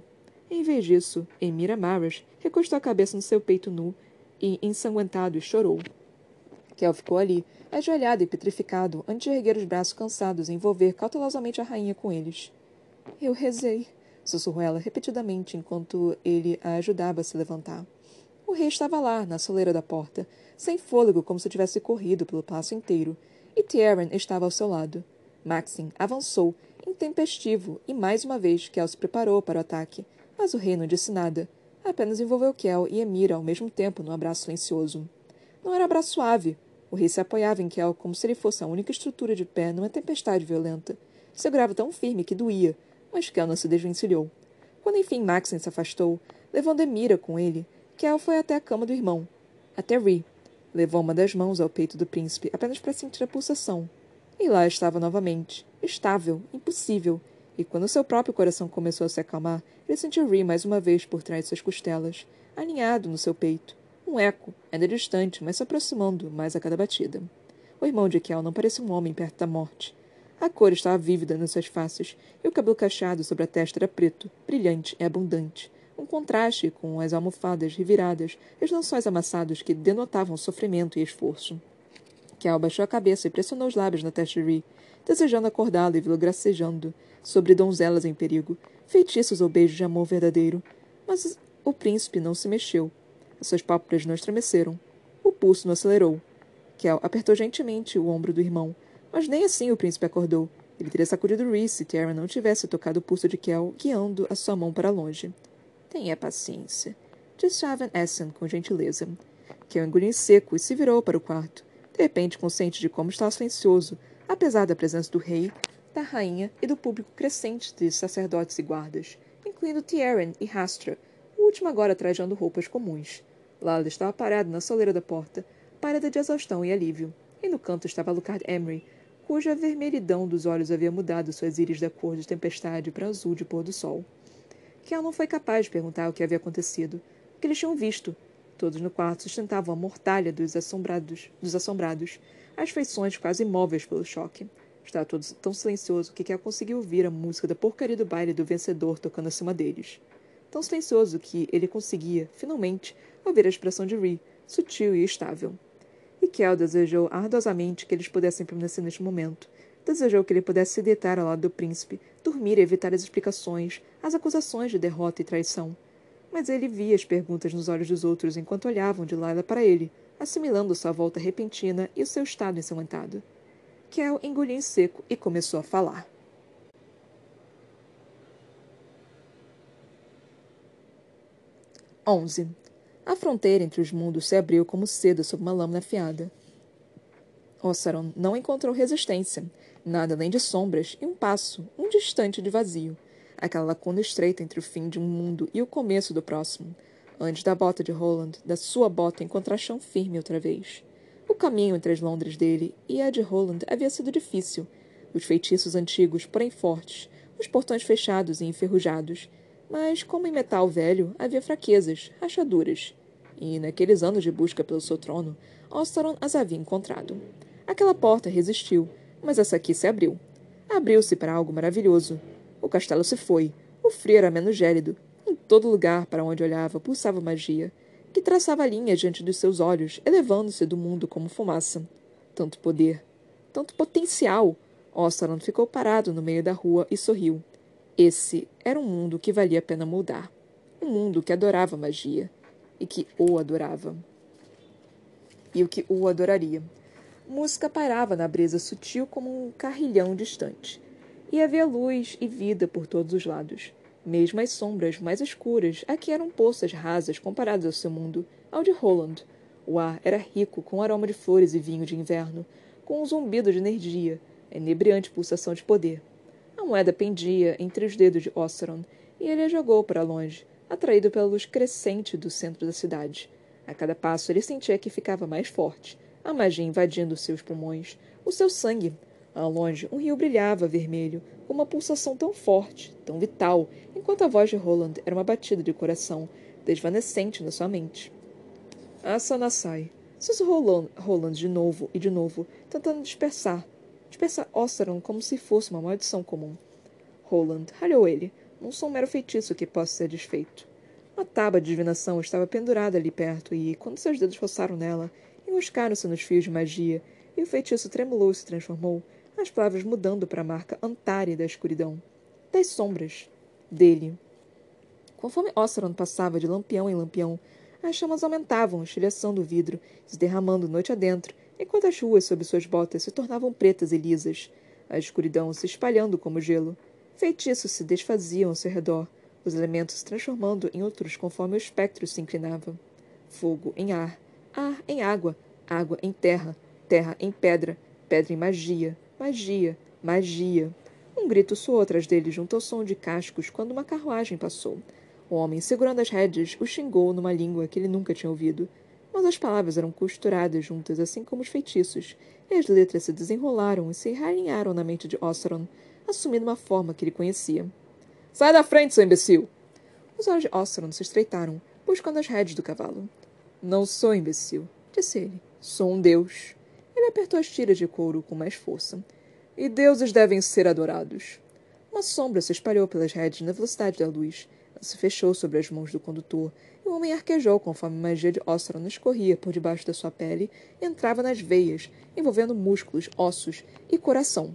Em vez disso, Emira Maras recostou a cabeça no seu peito nu e, ensanguentado, e chorou. Kel ficou ali, ajoelhado e petrificado, antes de erguer os braços cansados e envolver cautelosamente a rainha com eles. Eu rezei, sussurrou ela repetidamente enquanto ele a ajudava a se levantar. O rei estava lá, na soleira da porta, sem fôlego como se tivesse corrido pelo passo inteiro, e Tyrion estava ao seu lado. Maxim avançou, intempestivo, e mais uma vez Kel se preparou para o ataque, mas o rei não disse nada. Apenas envolveu Kel e Emira ao mesmo tempo num abraço silencioso. Não era abraço suave. O rei se apoiava em Kel como se ele fosse a única estrutura de pé numa tempestade violenta. Segurava tão firme que doía, mas Kel não se desvencilhou. Quando enfim Maxim se afastou, levando Emira com ele, Kel foi até a cama do irmão, até Ri. Levou uma das mãos ao peito do príncipe apenas para sentir a pulsação. E lá estava novamente, estável, impossível. E quando seu próprio coração começou a se acalmar, ele sentiu Ri mais uma vez por trás de suas costelas, alinhado no seu peito. Um eco, ainda distante, mas se aproximando mais a cada batida. O irmão de Kel não parecia um homem perto da morte. A cor estava vívida nas suas faces, e o cabelo cacheado sobre a testa era preto, brilhante e abundante um contraste com as almofadas reviradas e os lençóis amassados que denotavam sofrimento e esforço. Kel baixou a cabeça e pressionou os lábios na testa de Ri, desejando acordá-lo e vê-lo gracejando sobre donzelas em perigo, feitiços ou beijos de amor verdadeiro. Mas o príncipe não se mexeu. As suas pálpebras não estremeceram. O pulso não acelerou. Kel apertou gentilmente o ombro do irmão, mas nem assim o príncipe acordou. Ele teria sacudido Rhys se Tyrion não tivesse tocado o pulso de Kel, guiando a sua mão para longe. Tenha paciência, disse Avan Essen com gentileza. Que engoliu em seco e se virou para o quarto, de repente consciente de como estava silencioso, apesar da presença do rei, da rainha e do público crescente de sacerdotes e guardas, incluindo Tieran e Hastra, o último agora trajando roupas comuns. Lala estava parado na soleira da porta, pálida de exaustão e alívio, e no canto estava Lucard Emery, cuja vermelhidão dos olhos havia mudado suas íris da cor de tempestade para azul de pôr do sol ela não foi capaz de perguntar o que havia acontecido, o que eles tinham visto. Todos no quarto sustentavam a mortalha dos assombrados, dos assombrados, as feições quase imóveis pelo choque. Estava todo tão silencioso que Kel conseguiu ouvir a música da porcaria do baile do vencedor tocando acima deles. Tão silencioso que ele conseguia, finalmente, ouvir a expressão de Ree, sutil e estável. E Kel desejou ardosamente que eles pudessem permanecer neste momento, Desejou que ele pudesse se deitar ao lado do príncipe, dormir e evitar as explicações, as acusações de derrota e traição. Mas ele via as perguntas nos olhos dos outros enquanto olhavam de Laila para ele, assimilando sua volta repentina e o seu estado ensanguentado. Kel engoliu em seco e começou a falar. Onze. A fronteira entre os mundos se abriu como seda sob uma lâmina afiada. Ossaron não encontrou resistência, nada além de sombras e um passo, um distante de vazio, aquela lacuna estreita entre o fim de um mundo e o começo do próximo, antes da bota de Roland, da sua bota encontrar chão firme outra vez. Caminho entre as Londres dele e a de Roland havia sido difícil, os feitiços antigos, porém fortes, os portões fechados e enferrujados, mas, como em metal velho, havia fraquezas, rachaduras. E, naqueles anos de busca pelo seu trono, Osteron as havia encontrado. Aquela porta resistiu, mas essa aqui se abriu. Abriu-se para algo maravilhoso. O castelo se foi. O frio era menos gélido. Em todo lugar para onde olhava pulsava magia, que traçava linhas diante dos seus olhos, elevando-se do mundo como fumaça. Tanto poder, tanto potencial. Osteron ficou parado no meio da rua e sorriu. Esse era um mundo que valia a pena moldar. Um mundo que adorava magia. E que o adorava. E o que o adoraria música pairava na brisa sutil como um carrilhão distante. E havia luz e vida por todos os lados. Mesmo as sombras mais escuras, aqui eram poças rasas comparadas ao seu mundo, ao de Roland. O ar era rico com aroma de flores e vinho de inverno, com um zumbido de energia, a inebriante pulsação de poder. A moeda pendia entre os dedos de Ossaron, e ele a jogou para longe, atraído pela luz crescente do centro da cidade. A cada passo ele sentia que ficava mais forte, a magia invadindo seus pulmões, o seu sangue. Ao longe, um rio brilhava vermelho, uma pulsação tão forte, tão vital, enquanto a voz de Roland era uma batida de coração, desvanecente na sua mente. Asanasai. Sussurrou Roland de novo e de novo, tentando dispersar. Dispersar Ossaron como se fosse uma maldição comum. Roland, ralhou ele. Não sou um mero feitiço que possa ser desfeito. Uma tábua de divinação estava pendurada ali perto e, quando seus dedos roçaram nela, enroscaram-se nos fios de magia, e o feitiço tremulou e se transformou, as palavras mudando para a marca Antari da escuridão. Das sombras. Dele. Conforme Ossaron passava de lampião em lampião, as chamas aumentavam, estilhaçando o vidro, se derramando noite adentro, enquanto as ruas sob suas botas se tornavam pretas e lisas, a escuridão se espalhando como gelo. Feitiços se desfaziam ao seu redor, os elementos se transformando em outros conforme o espectro se inclinava. Fogo em ar, ar em água, água em terra, terra em pedra, pedra em magia, magia, magia. Um grito soou atrás dele junto ao som de cascos quando uma carruagem passou. O homem, segurando as rédeas, o xingou numa língua que ele nunca tinha ouvido. Mas as palavras eram costuradas juntas, assim como os feitiços, e as letras se desenrolaram e se enrainharam na mente de Ossaron, assumindo uma forma que ele conhecia. Sai da frente, seu imbecil! Os olhos de Ossaron se estreitaram, buscando as rédeas do cavalo. Não sou imbecil, disse ele. Sou um deus. Ele apertou as tiras de couro com mais força. E deuses devem ser adorados. Uma sombra se espalhou pelas rédeas na velocidade da luz, se fechou sobre as mãos do condutor, e o homem arquejou conforme a magia de Ostron escorria por debaixo da sua pele e entrava nas veias, envolvendo músculos, ossos e coração.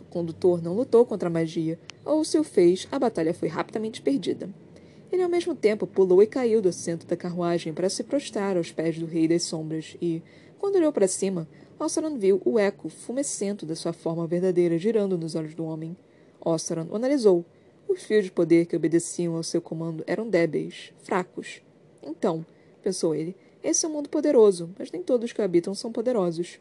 O condutor não lutou contra a magia, ou se o fez, a batalha foi rapidamente perdida. Ele ao mesmo tempo pulou e caiu do assento da carruagem para se prostrar aos pés do Rei das Sombras e, quando olhou para cima, Ossaron viu o eco fumecento da sua forma verdadeira girando nos olhos do homem. Ossaron o analisou os fios de poder que obedeciam ao seu comando eram débeis, fracos. Então, pensou ele, esse é um mundo poderoso, mas nem todos que o habitam são poderosos.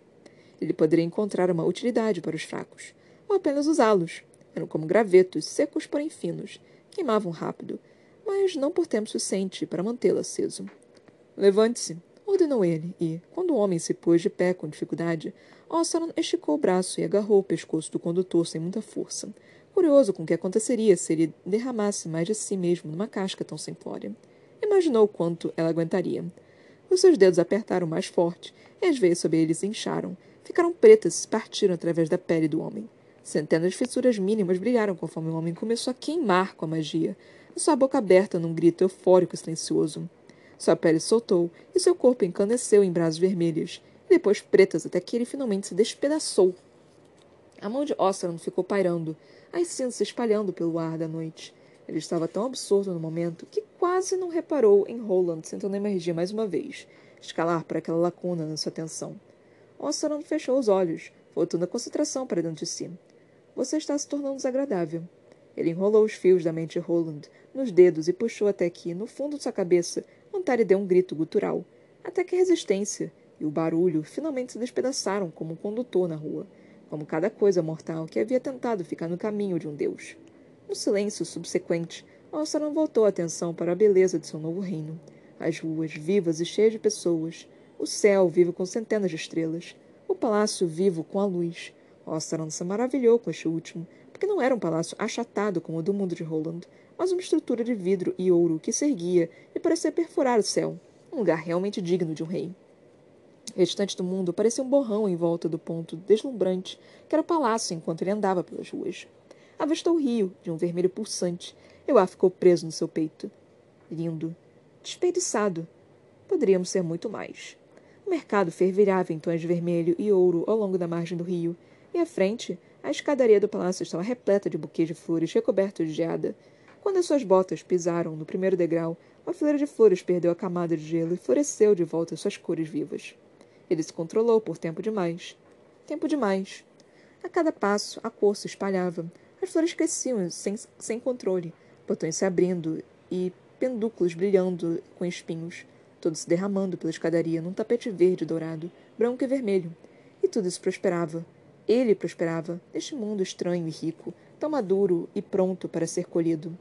Ele poderia encontrar uma utilidade para os fracos, ou apenas usá-los. Eram como gravetos, secos porém finos, queimavam rápido, mas não por tempo suficiente para mantê-lo aceso. Levante-se, ordenou ele, e, quando o homem se pôs de pé com dificuldade, Ossaron esticou o braço e agarrou o pescoço do condutor sem muita força, curioso com o que aconteceria se ele derramasse mais de si mesmo numa casca tão simplória. Imaginou quanto ela aguentaria. Os seus dedos apertaram mais forte, e as veias sob eles incharam, ficaram pretas e partiram através da pele do homem. Centenas de fissuras mínimas brilharam conforme o homem começou a queimar com a magia, sua boca aberta num grito eufórico e silencioso. Sua pele soltou e seu corpo encaneceu em brasas vermelhas, e depois pretas até que ele finalmente se despedaçou. A mão de Ossaron ficou pairando, as cinzas se espalhando pelo ar da noite. Ele estava tão absorto no momento que quase não reparou em Roland tentando emergir mais uma vez, escalar para aquela lacuna na sua atenção. Ossaron fechou os olhos, voltando a concentração para dentro de si. Você está se tornando desagradável. Ele enrolou os fios da mente de Roland nos dedos e puxou até que, no fundo de sua cabeça, Montari deu um grito gutural. Até que a resistência e o barulho finalmente se despedaçaram como um condutor na rua como cada coisa mortal que havia tentado ficar no caminho de um deus. No silêncio subsequente, não voltou a atenção para a beleza de seu novo reino. As ruas vivas e cheias de pessoas, o céu vivo com centenas de estrelas, o palácio vivo com a luz. Ossaran se maravilhou com este último, porque não era um palácio achatado como o do mundo de Roland, mas uma estrutura de vidro e ouro que se erguia e parecia perfurar o céu, um lugar realmente digno de um rei. O restante do mundo parecia um borrão em volta do ponto deslumbrante que era o palácio enquanto ele andava pelas ruas. Avistou o rio, de um vermelho pulsante, e o ar ficou preso no seu peito. Lindo. Desperdiçado. Poderíamos ser muito mais. O mercado fervilhava em tons de vermelho e ouro ao longo da margem do rio, e à frente, a escadaria do palácio estava repleta de buquês de flores recobertos de geada. Quando as suas botas pisaram no primeiro degrau, uma fileira de flores perdeu a camada de gelo e floresceu de volta suas cores vivas. Ele se controlou por tempo demais. Tempo demais. A cada passo, a cor se espalhava. As flores cresciam sem, sem controle, botões se abrindo e pendúculos brilhando com espinhos, tudo se derramando pela escadaria num tapete verde dourado, branco e vermelho. E tudo isso prosperava. Ele prosperava, neste mundo estranho e rico, tão maduro e pronto para ser colhido.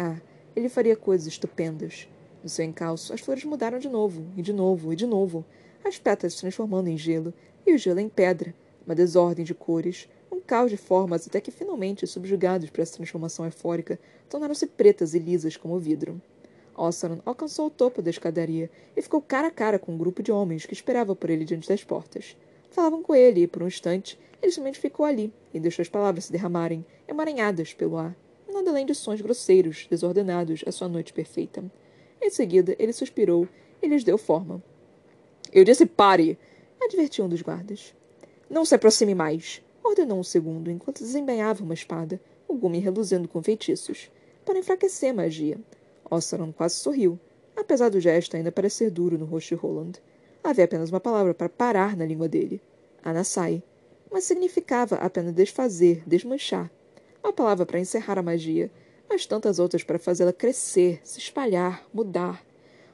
Ah, ele faria coisas estupendas. No seu encalço, as flores mudaram de novo, e de novo, e de novo as pétalas se transformando em gelo e o gelo em pedra, uma desordem de cores, um caos de formas até que finalmente, subjugados por essa transformação eufórica, tornaram-se pretas e lisas como vidro. Ossaron alcançou o topo da escadaria e ficou cara a cara com um grupo de homens que esperava por ele diante das portas. Falavam com ele e, por um instante, ele somente ficou ali e deixou as palavras se derramarem, emaranhadas pelo ar, nada além de sons grosseiros, desordenados à sua noite perfeita. Em seguida, ele suspirou e lhes deu forma. Eu disse pare! advertiu um dos guardas. Não se aproxime mais! ordenou um segundo, enquanto desembainhava uma espada, o gume reluzindo com feitiços, para enfraquecer a magia. Ossaron quase sorriu, apesar do gesto ainda parecer duro no rosto de Roland. Havia apenas uma palavra para parar na língua dele. Anassai. Mas significava apenas desfazer, desmanchar. Uma palavra para encerrar a magia, mas tantas outras para fazê-la crescer, se espalhar, mudar.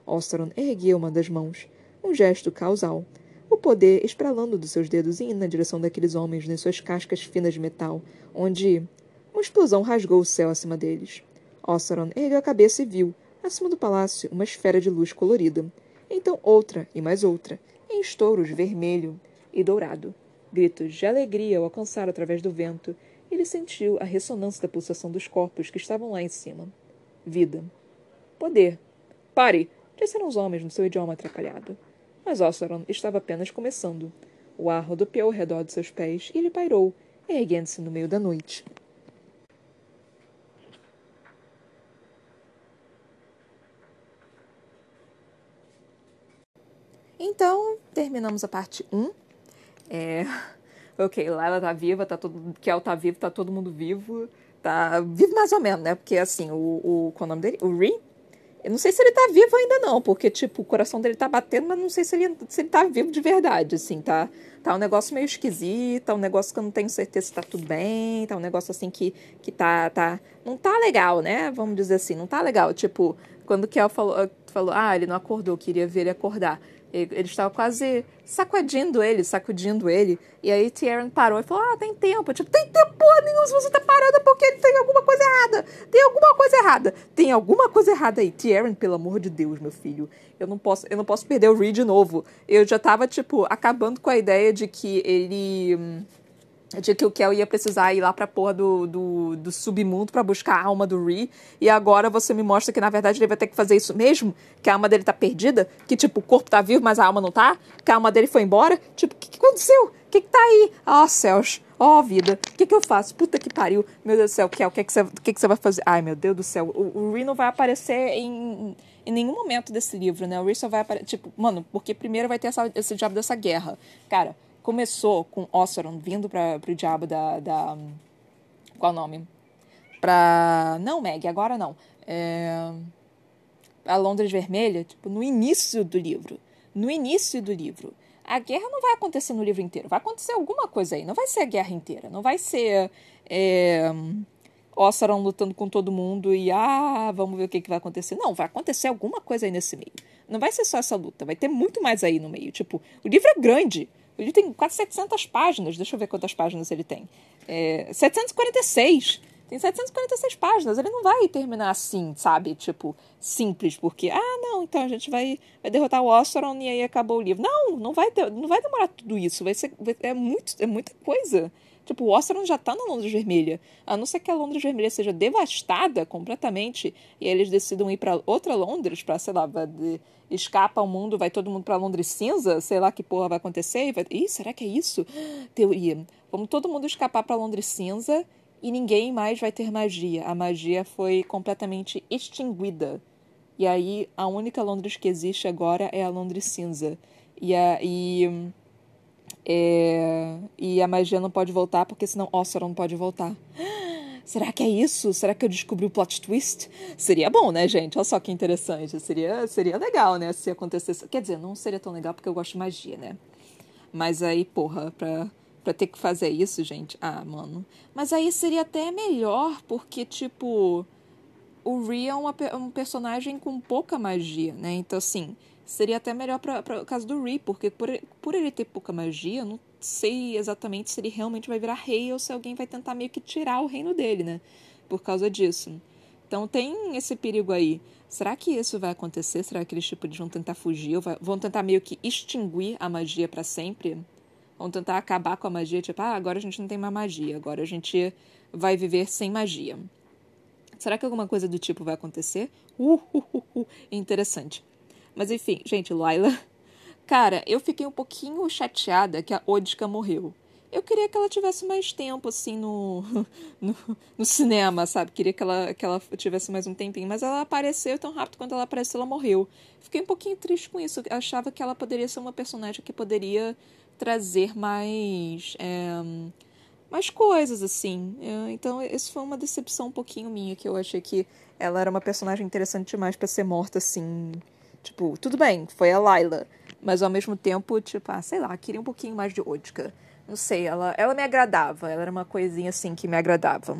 Ossaron ergueu uma das mãos, um gesto causal, o poder espralando dos seus dedos e indo na direção daqueles homens nas suas cascas finas de metal, onde uma explosão rasgou o céu acima deles. Ossaron ergueu a cabeça e viu, acima do palácio, uma esfera de luz colorida. Então outra e mais outra, em estouros vermelho e dourado. Gritos de alegria o alcançaram através do vento, ele sentiu a ressonância da pulsação dos corpos que estavam lá em cima. Vida. Poder. Pare! disseram os homens no seu idioma atrapalhado. Mas Ossaron estava apenas começando. O ar rodopiou ao redor de seus pés e ele pairou, erguendo-se no meio da noite. Então, terminamos a parte 1. É... Ok, Layla tá viva, tá todo... Kel tá vivo, tá todo mundo vivo. Tá vivo mais ou menos, né? Porque, assim, o... o... Qual é o nome dele? O Ri? Eu não sei se ele tá vivo ainda não, porque, tipo, o coração dele tá batendo, mas não sei se ele, se ele tá vivo de verdade, assim, tá? Tá um negócio meio esquisito, tá um negócio que eu não tenho certeza se tá tudo bem, tá um negócio, assim, que, que tá, tá... Não tá legal, né? Vamos dizer assim, não tá legal. Tipo, quando o Kel falou, falou, ah, ele não acordou, queria ver ele acordar. Ele estava quase sacudindo ele, sacudindo ele. E aí Tyrion parou e falou: Ah, tem tempo. Tipo, tem tempo nenhum. Se você tá parando porque tem alguma coisa errada. Tem alguma coisa errada. Tem alguma coisa errada aí. Tyrion, pelo amor de Deus, meu filho. Eu não posso, eu não posso perder o Reed de novo. Eu já tava, tipo, acabando com a ideia de que ele. Hum, de que o Kel ia precisar ir lá pra porra do, do, do submundo para buscar a alma do Ree. E agora você me mostra que, na verdade, ele vai ter que fazer isso mesmo? Que a alma dele tá perdida? Que, tipo, o corpo tá vivo, mas a alma não tá? Que a alma dele foi embora? Tipo, o que, que aconteceu? O que, que tá aí? Ó, oh, céus. Ó, oh, vida. O que, que eu faço? Puta que pariu. Meu Deus do céu, Kel, o que, que, você, que, que você vai fazer? Ai, meu Deus do céu. O, o não vai aparecer em, em nenhum momento desse livro, né? O Ree só vai aparecer. Tipo, mano, porque primeiro vai ter essa, esse diabo dessa guerra. Cara começou com Ossaron vindo para o diabo da, da. Qual o nome? Pra. Não, Meg, agora não. É, a Londres Vermelha, tipo, no início do livro. No início do livro. A guerra não vai acontecer no livro inteiro. Vai acontecer alguma coisa aí. Não vai ser a guerra inteira. Não vai ser. É, Ossaron lutando com todo mundo e ah, vamos ver o que, que vai acontecer. Não, vai acontecer alguma coisa aí nesse meio. Não vai ser só essa luta, vai ter muito mais aí no meio. Tipo, o livro é grande. Livro tem quase 700 páginas. Deixa eu ver quantas páginas ele tem. É, 746. Tem 746 páginas. Ele não vai terminar assim, sabe? Tipo, simples, porque, ah, não, então a gente vai, vai derrotar o Ossoron e aí acabou o livro. Não, não vai, não vai demorar tudo isso. Vai ser, é, muito, é muita coisa. Tipo, o Ossoron já tá na Londres Vermelha. A não ser que a Londres Vermelha seja devastada completamente e eles decidam ir para outra Londres, pra, sei lá, de, escapa ao mundo, vai todo mundo para Londres cinza, sei lá que porra vai acontecer. E vai... Ih, será que é isso? Teoria. Vamos todo mundo escapar para Londres cinza e ninguém mais vai ter magia. A magia foi completamente extinguida. E aí a única Londres que existe agora é a Londres cinza. E a, e, é, e a magia não pode voltar porque senão Ossoron não pode voltar. <gasps> Será que é isso? Será que eu descobri o plot twist? Seria bom, né, gente? Olha só que interessante. Seria, seria legal, né, se acontecesse. Quer dizer, não seria tão legal porque eu gosto de magia, né? Mas aí, porra, pra, pra ter que fazer isso, gente. Ah, mano. Mas aí seria até melhor, porque, tipo. O Rhea é uma, um personagem com pouca magia, né? Então, assim, seria até melhor para o caso do Rhea, porque por, por ele ter pouca magia, não sei exatamente se ele realmente vai virar rei ou se alguém vai tentar meio que tirar o reino dele, né? Por causa disso. Então tem esse perigo aí. Será que isso vai acontecer? Será que eles tipo, eles vão tentar fugir? Vai, vão tentar meio que extinguir a magia para sempre? Vão tentar acabar com a magia, tipo, ah, agora a gente não tem mais magia, agora a gente vai viver sem magia. Será que alguma coisa do tipo vai acontecer? Uh, uh, uh, uh. Interessante. Mas enfim, gente, Laila. <laughs> Cara, eu fiquei um pouquinho chateada que a Odica morreu. Eu queria que ela tivesse mais tempo, assim, no, <laughs> no, no, cinema, sabe? Queria que ela, que ela tivesse mais um tempinho. Mas ela apareceu tão rápido quando ela apareceu, ela morreu. Fiquei um pouquinho triste com isso. Eu achava que ela poderia ser uma personagem que poderia trazer mais. É, mais coisas, assim. É, então, isso foi uma decepção um pouquinho minha, que eu achei que ela era uma personagem interessante demais para ser morta, assim. Tipo, tudo bem, foi a Layla. Mas ao mesmo tempo, tipo, ah, sei lá, queria um pouquinho mais de Odka. Não sei, ela, ela me agradava. Ela era uma coisinha assim que me agradava.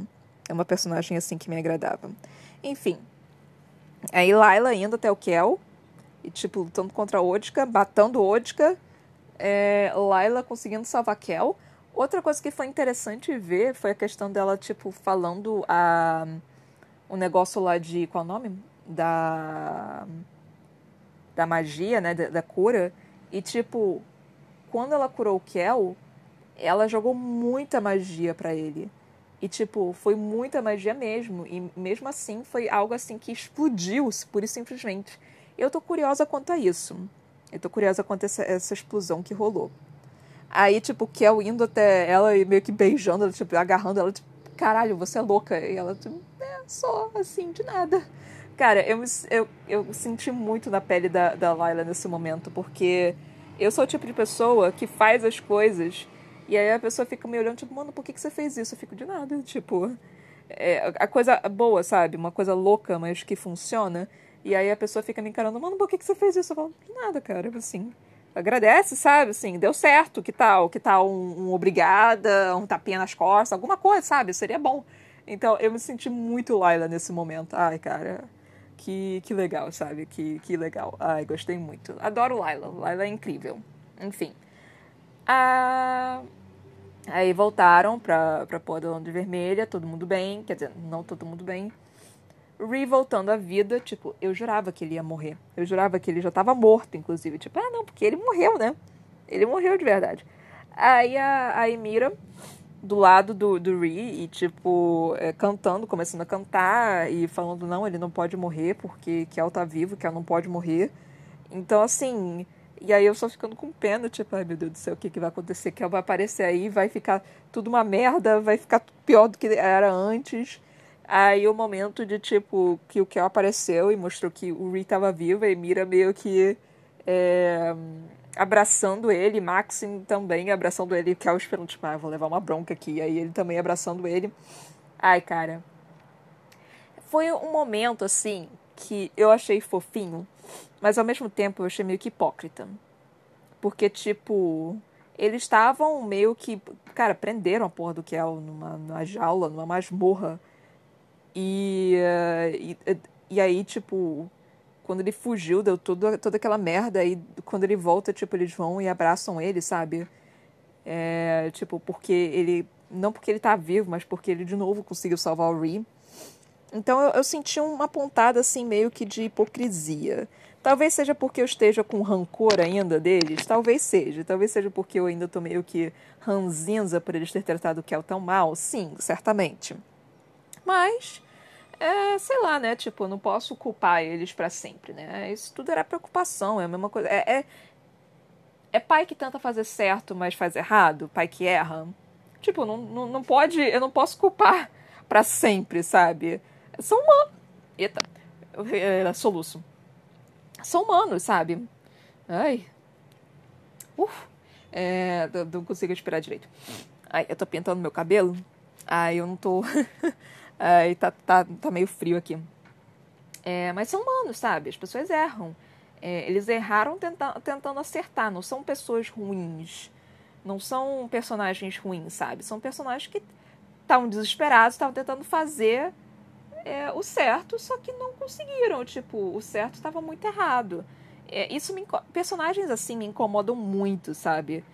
É uma personagem assim que me agradava. Enfim. Aí Layla indo até o Kel. E, tipo, lutando contra a Odka, batendo Odka. É, Layla conseguindo salvar Kel. Outra coisa que foi interessante ver foi a questão dela, tipo, falando a. O negócio lá de. Qual é o nome? Da. Da magia, né? Da, da cura. E, tipo, quando ela curou o Kel, ela jogou muita magia para ele. E, tipo, foi muita magia mesmo. E mesmo assim, foi algo assim que explodiu, pura e simplesmente. Eu tô curiosa quanto a isso. Eu tô curiosa quanto a essa, essa explosão que rolou. Aí, tipo, Kel indo até ela e meio que beijando, tipo, agarrando ela, tipo, caralho, você é louca. E ela, tipo, é, só assim, de nada. Cara, eu, eu, eu senti muito na pele da, da Layla nesse momento, porque eu sou o tipo de pessoa que faz as coisas e aí a pessoa fica me olhando, tipo, mano, por que, que você fez isso? Eu fico de nada, tipo. É, a coisa boa, sabe? Uma coisa louca, mas que funciona. E aí a pessoa fica me encarando, mano, por que, que você fez isso? Eu falo, de nada, cara, assim. Agradece, sabe? Assim, deu certo, que tal? Que tal um, um obrigada, um tapinha nas costas, alguma coisa, sabe? Seria bom. Então eu me senti muito Laila nesse momento. Ai, cara, que, que legal, sabe? Que, que legal. Ai, gostei muito. Adoro Laila. Laila é incrível. Enfim. Ah, aí voltaram pra, pra Londres Vermelha, todo mundo bem, quer dizer, não todo mundo bem. Ree voltando à vida, tipo, eu jurava que ele ia morrer. Eu jurava que ele já tava morto, inclusive. Tipo, ah, não, porque ele morreu, né? Ele morreu de verdade. Aí a, a Emira, do lado do, do Ree, e tipo, é, cantando, começando a cantar, e falando, não, ele não pode morrer, porque Kel tá vivo, Kel não pode morrer. Então, assim, e aí eu só ficando com pena, tipo, ai meu Deus do céu, o que, que vai acontecer? Ela vai aparecer aí, vai ficar tudo uma merda, vai ficar pior do que era antes. Aí o momento de, tipo, que o Kel apareceu e mostrou que o Ree tava vivo, e Mira meio que é, abraçando ele, Maxim também abraçando ele, Kel esperando, tipo, ah, vou levar uma bronca aqui. Aí ele também abraçando ele. Ai, cara. Foi um momento, assim, que eu achei fofinho, mas ao mesmo tempo eu achei meio que hipócrita. Porque, tipo, eles estavam meio que. Cara, prenderam a porra do Kel numa, numa jaula, numa masmorra. E, uh, e, e aí, tipo, quando ele fugiu, deu tudo, toda aquela merda. E quando ele volta, tipo, eles vão e abraçam ele, sabe? É, tipo, porque ele. Não porque ele tá vivo, mas porque ele de novo conseguiu salvar o Ree. Então eu, eu senti uma pontada assim, meio que de hipocrisia. Talvez seja porque eu esteja com rancor ainda deles, talvez seja. Talvez seja porque eu ainda tô meio que ranzinza por eles ter tratado o Kel tão mal. Sim, certamente. Mas, é, sei lá, né? Tipo, não posso culpar eles para sempre, né? Isso tudo era preocupação, é a mesma coisa. É, é, é pai que tenta fazer certo, mas faz errado, pai que erra. Tipo, não, não, não pode, eu não posso culpar para sempre, sabe? São humanos. Eita, é, soluço são humanos, sabe? Ai. Uf. É, não consigo respirar direito. Ai, eu tô pintando meu cabelo. Ai, eu não tô. <laughs> Ai, tá, tá, tá meio frio aqui. É, mas são humanos, sabe? As pessoas erram. É, eles erraram tenta tentando acertar. Não são pessoas ruins. Não são personagens ruins, sabe? São personagens que estavam desesperados, estavam tentando fazer é, o certo, só que não conseguiram. Tipo, o certo estava muito errado. É, isso me, personagens assim me incomodam muito, sabe?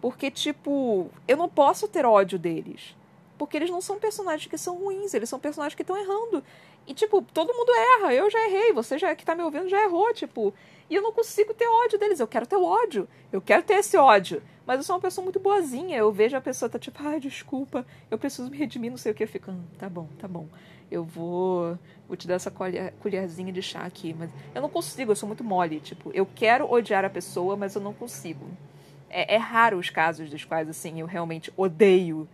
Porque, tipo, eu não posso ter ódio deles. Porque eles não são personagens que são ruins, eles são personagens que estão errando. E, tipo, todo mundo erra. Eu já errei, você já que tá me ouvindo já errou, tipo. E eu não consigo ter ódio deles. Eu quero ter ódio. Eu quero ter esse ódio. Mas eu sou uma pessoa muito boazinha. Eu vejo a pessoa tá tipo, ai, desculpa, eu preciso me redimir, não sei o que. Eu fico, hum, tá bom, tá bom. eu vou, vou te dar essa colher, colherzinha de chá aqui. Mas eu não consigo, eu sou muito mole. Tipo, eu quero odiar a pessoa, mas eu não consigo. É, é raro os casos dos quais, assim, eu realmente odeio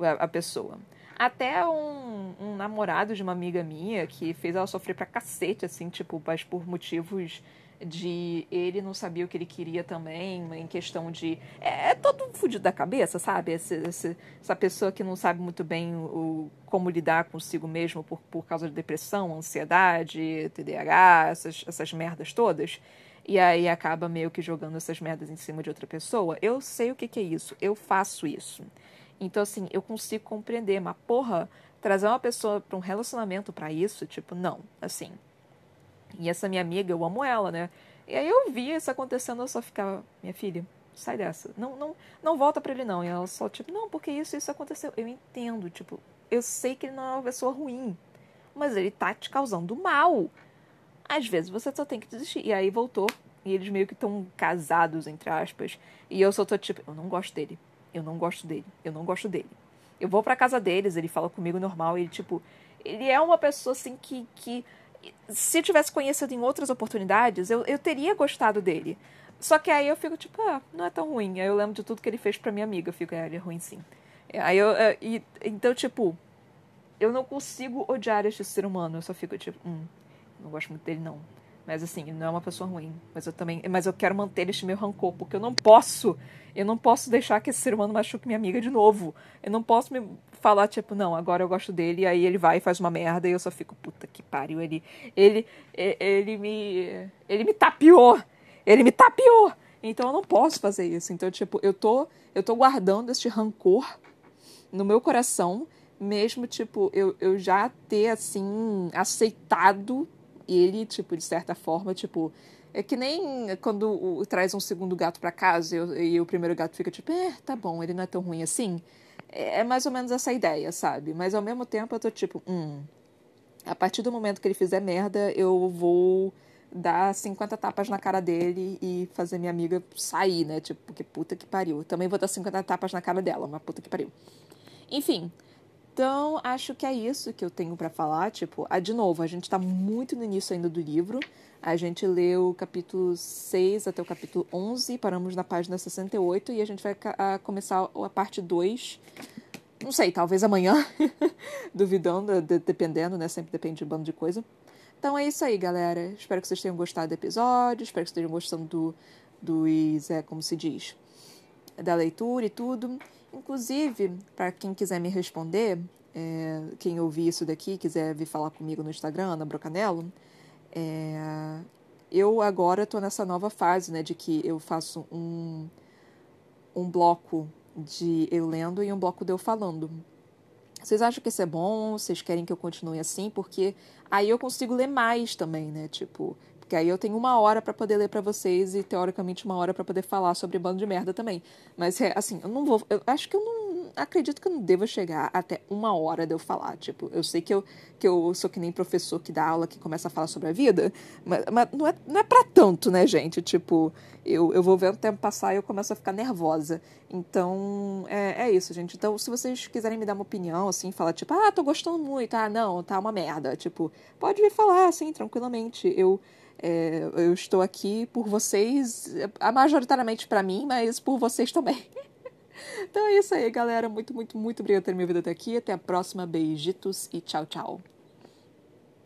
a, pessoa. Até um, um, namorado de uma amiga minha que fez ela sofrer pra cacete, assim, tipo, mas por motivos de ele não sabia o que ele queria também, em questão de. É, é todo fudido da cabeça, sabe? Esse, esse, essa pessoa que não sabe muito bem o, como lidar consigo mesmo por, por causa de depressão, ansiedade, TDAH, essas, essas merdas todas. E aí acaba meio que jogando essas merdas em cima de outra pessoa. Eu sei o que, que é isso, eu faço isso. Então, assim, eu consigo compreender, mas porra, trazer uma pessoa para um relacionamento para isso, tipo, não, assim e essa minha amiga, eu amo ela, né? E aí eu via isso acontecendo, eu só ficava, minha filha, sai dessa. Não, não, não volta para ele não. E ela só, tipo, não, porque isso, isso aconteceu. Eu entendo, tipo, eu sei que ele não é uma pessoa ruim, mas ele tá te causando mal. Às vezes você só tem que desistir. E aí voltou, e eles meio que estão casados, entre aspas. E eu só tô tipo, eu não gosto dele. Eu não gosto dele. Eu não gosto dele. Eu vou pra casa deles, ele fala comigo normal, ele, tipo, ele é uma pessoa assim que, que se eu tivesse conhecido em outras oportunidades, eu, eu teria gostado dele. Só que aí eu fico tipo, ah, não é tão ruim. Aí eu lembro de tudo que ele fez pra minha amiga. Eu fico, é, ele é ruim sim. Aí eu. É, e, então, tipo, eu não consigo odiar este ser humano. Eu só fico tipo, hum, não gosto muito dele, não. Mas assim, ele não é uma pessoa ruim. Mas eu também. Mas eu quero manter este meu rancor, porque eu não posso. Eu não posso deixar que esse ser humano machuque minha amiga de novo. Eu não posso me falar, tipo, não, agora eu gosto dele, e aí ele vai e faz uma merda, e eu só fico, puta que pariu, ele, ele, ele me, ele me tapeou, ele me tapeou, então eu não posso fazer isso, então, tipo, eu tô, eu tô guardando este rancor no meu coração, mesmo, tipo, eu, eu já ter, assim, aceitado ele, tipo, de certa forma, tipo, é que nem quando o, traz um segundo gato para casa e, eu, e, o primeiro gato fica tipo, é, tá bom, ele não é tão ruim assim. É, é mais ou menos essa ideia, sabe? Mas ao mesmo tempo eu tô tipo, hum, a partir do momento que ele fizer merda, eu vou dar 50 tapas na cara dele e fazer minha amiga sair, né? Tipo, porque puta que pariu. Também vou dar 50 tapas na cara dela, mas puta que pariu. Enfim, então, acho que é isso que eu tenho para falar. Tipo, ah, de novo, a gente tá muito no início ainda do livro. A gente leu o capítulo 6 até o capítulo 11, paramos na página 68 e a gente vai a começar a parte 2. Não sei, talvez amanhã, <laughs> duvidando, de, dependendo, né? Sempre depende de um bando de coisa. Então é isso aí, galera. Espero que vocês tenham gostado do episódio, espero que vocês estejam gostando do, dos, é, como se diz, da leitura e tudo. Inclusive, para quem quiser me responder, é, quem ouvir isso daqui, quiser vir falar comigo no Instagram, Ana Brocanello, é, eu agora estou nessa nova fase, né, de que eu faço um, um bloco de eu lendo e um bloco de eu falando. Vocês acham que isso é bom? Vocês querem que eu continue assim? Porque aí eu consigo ler mais também, né? Tipo, porque aí eu tenho uma hora para poder ler para vocês e teoricamente uma hora para poder falar sobre bando de merda também. Mas é, assim, eu não vou, eu acho que eu não acredito que eu não devo chegar até uma hora de eu falar. Tipo, eu sei que eu, que eu sou que nem professor que dá aula que começa a falar sobre a vida, mas, mas não, é, não é pra tanto, né, gente? Tipo, eu, eu vou ver o tempo passar e eu começo a ficar nervosa. Então, é, é isso, gente. Então, se vocês quiserem me dar uma opinião, assim, falar, tipo, ah, tô gostando muito, ah, não, tá uma merda. Tipo, pode vir falar, assim, tranquilamente. Eu é, eu estou aqui por vocês, majoritariamente para mim, mas por vocês também. <laughs> então é isso aí, galera. Muito, muito, muito obrigada por ter me ouvido até aqui. Até a próxima. Beijitos e tchau, tchau.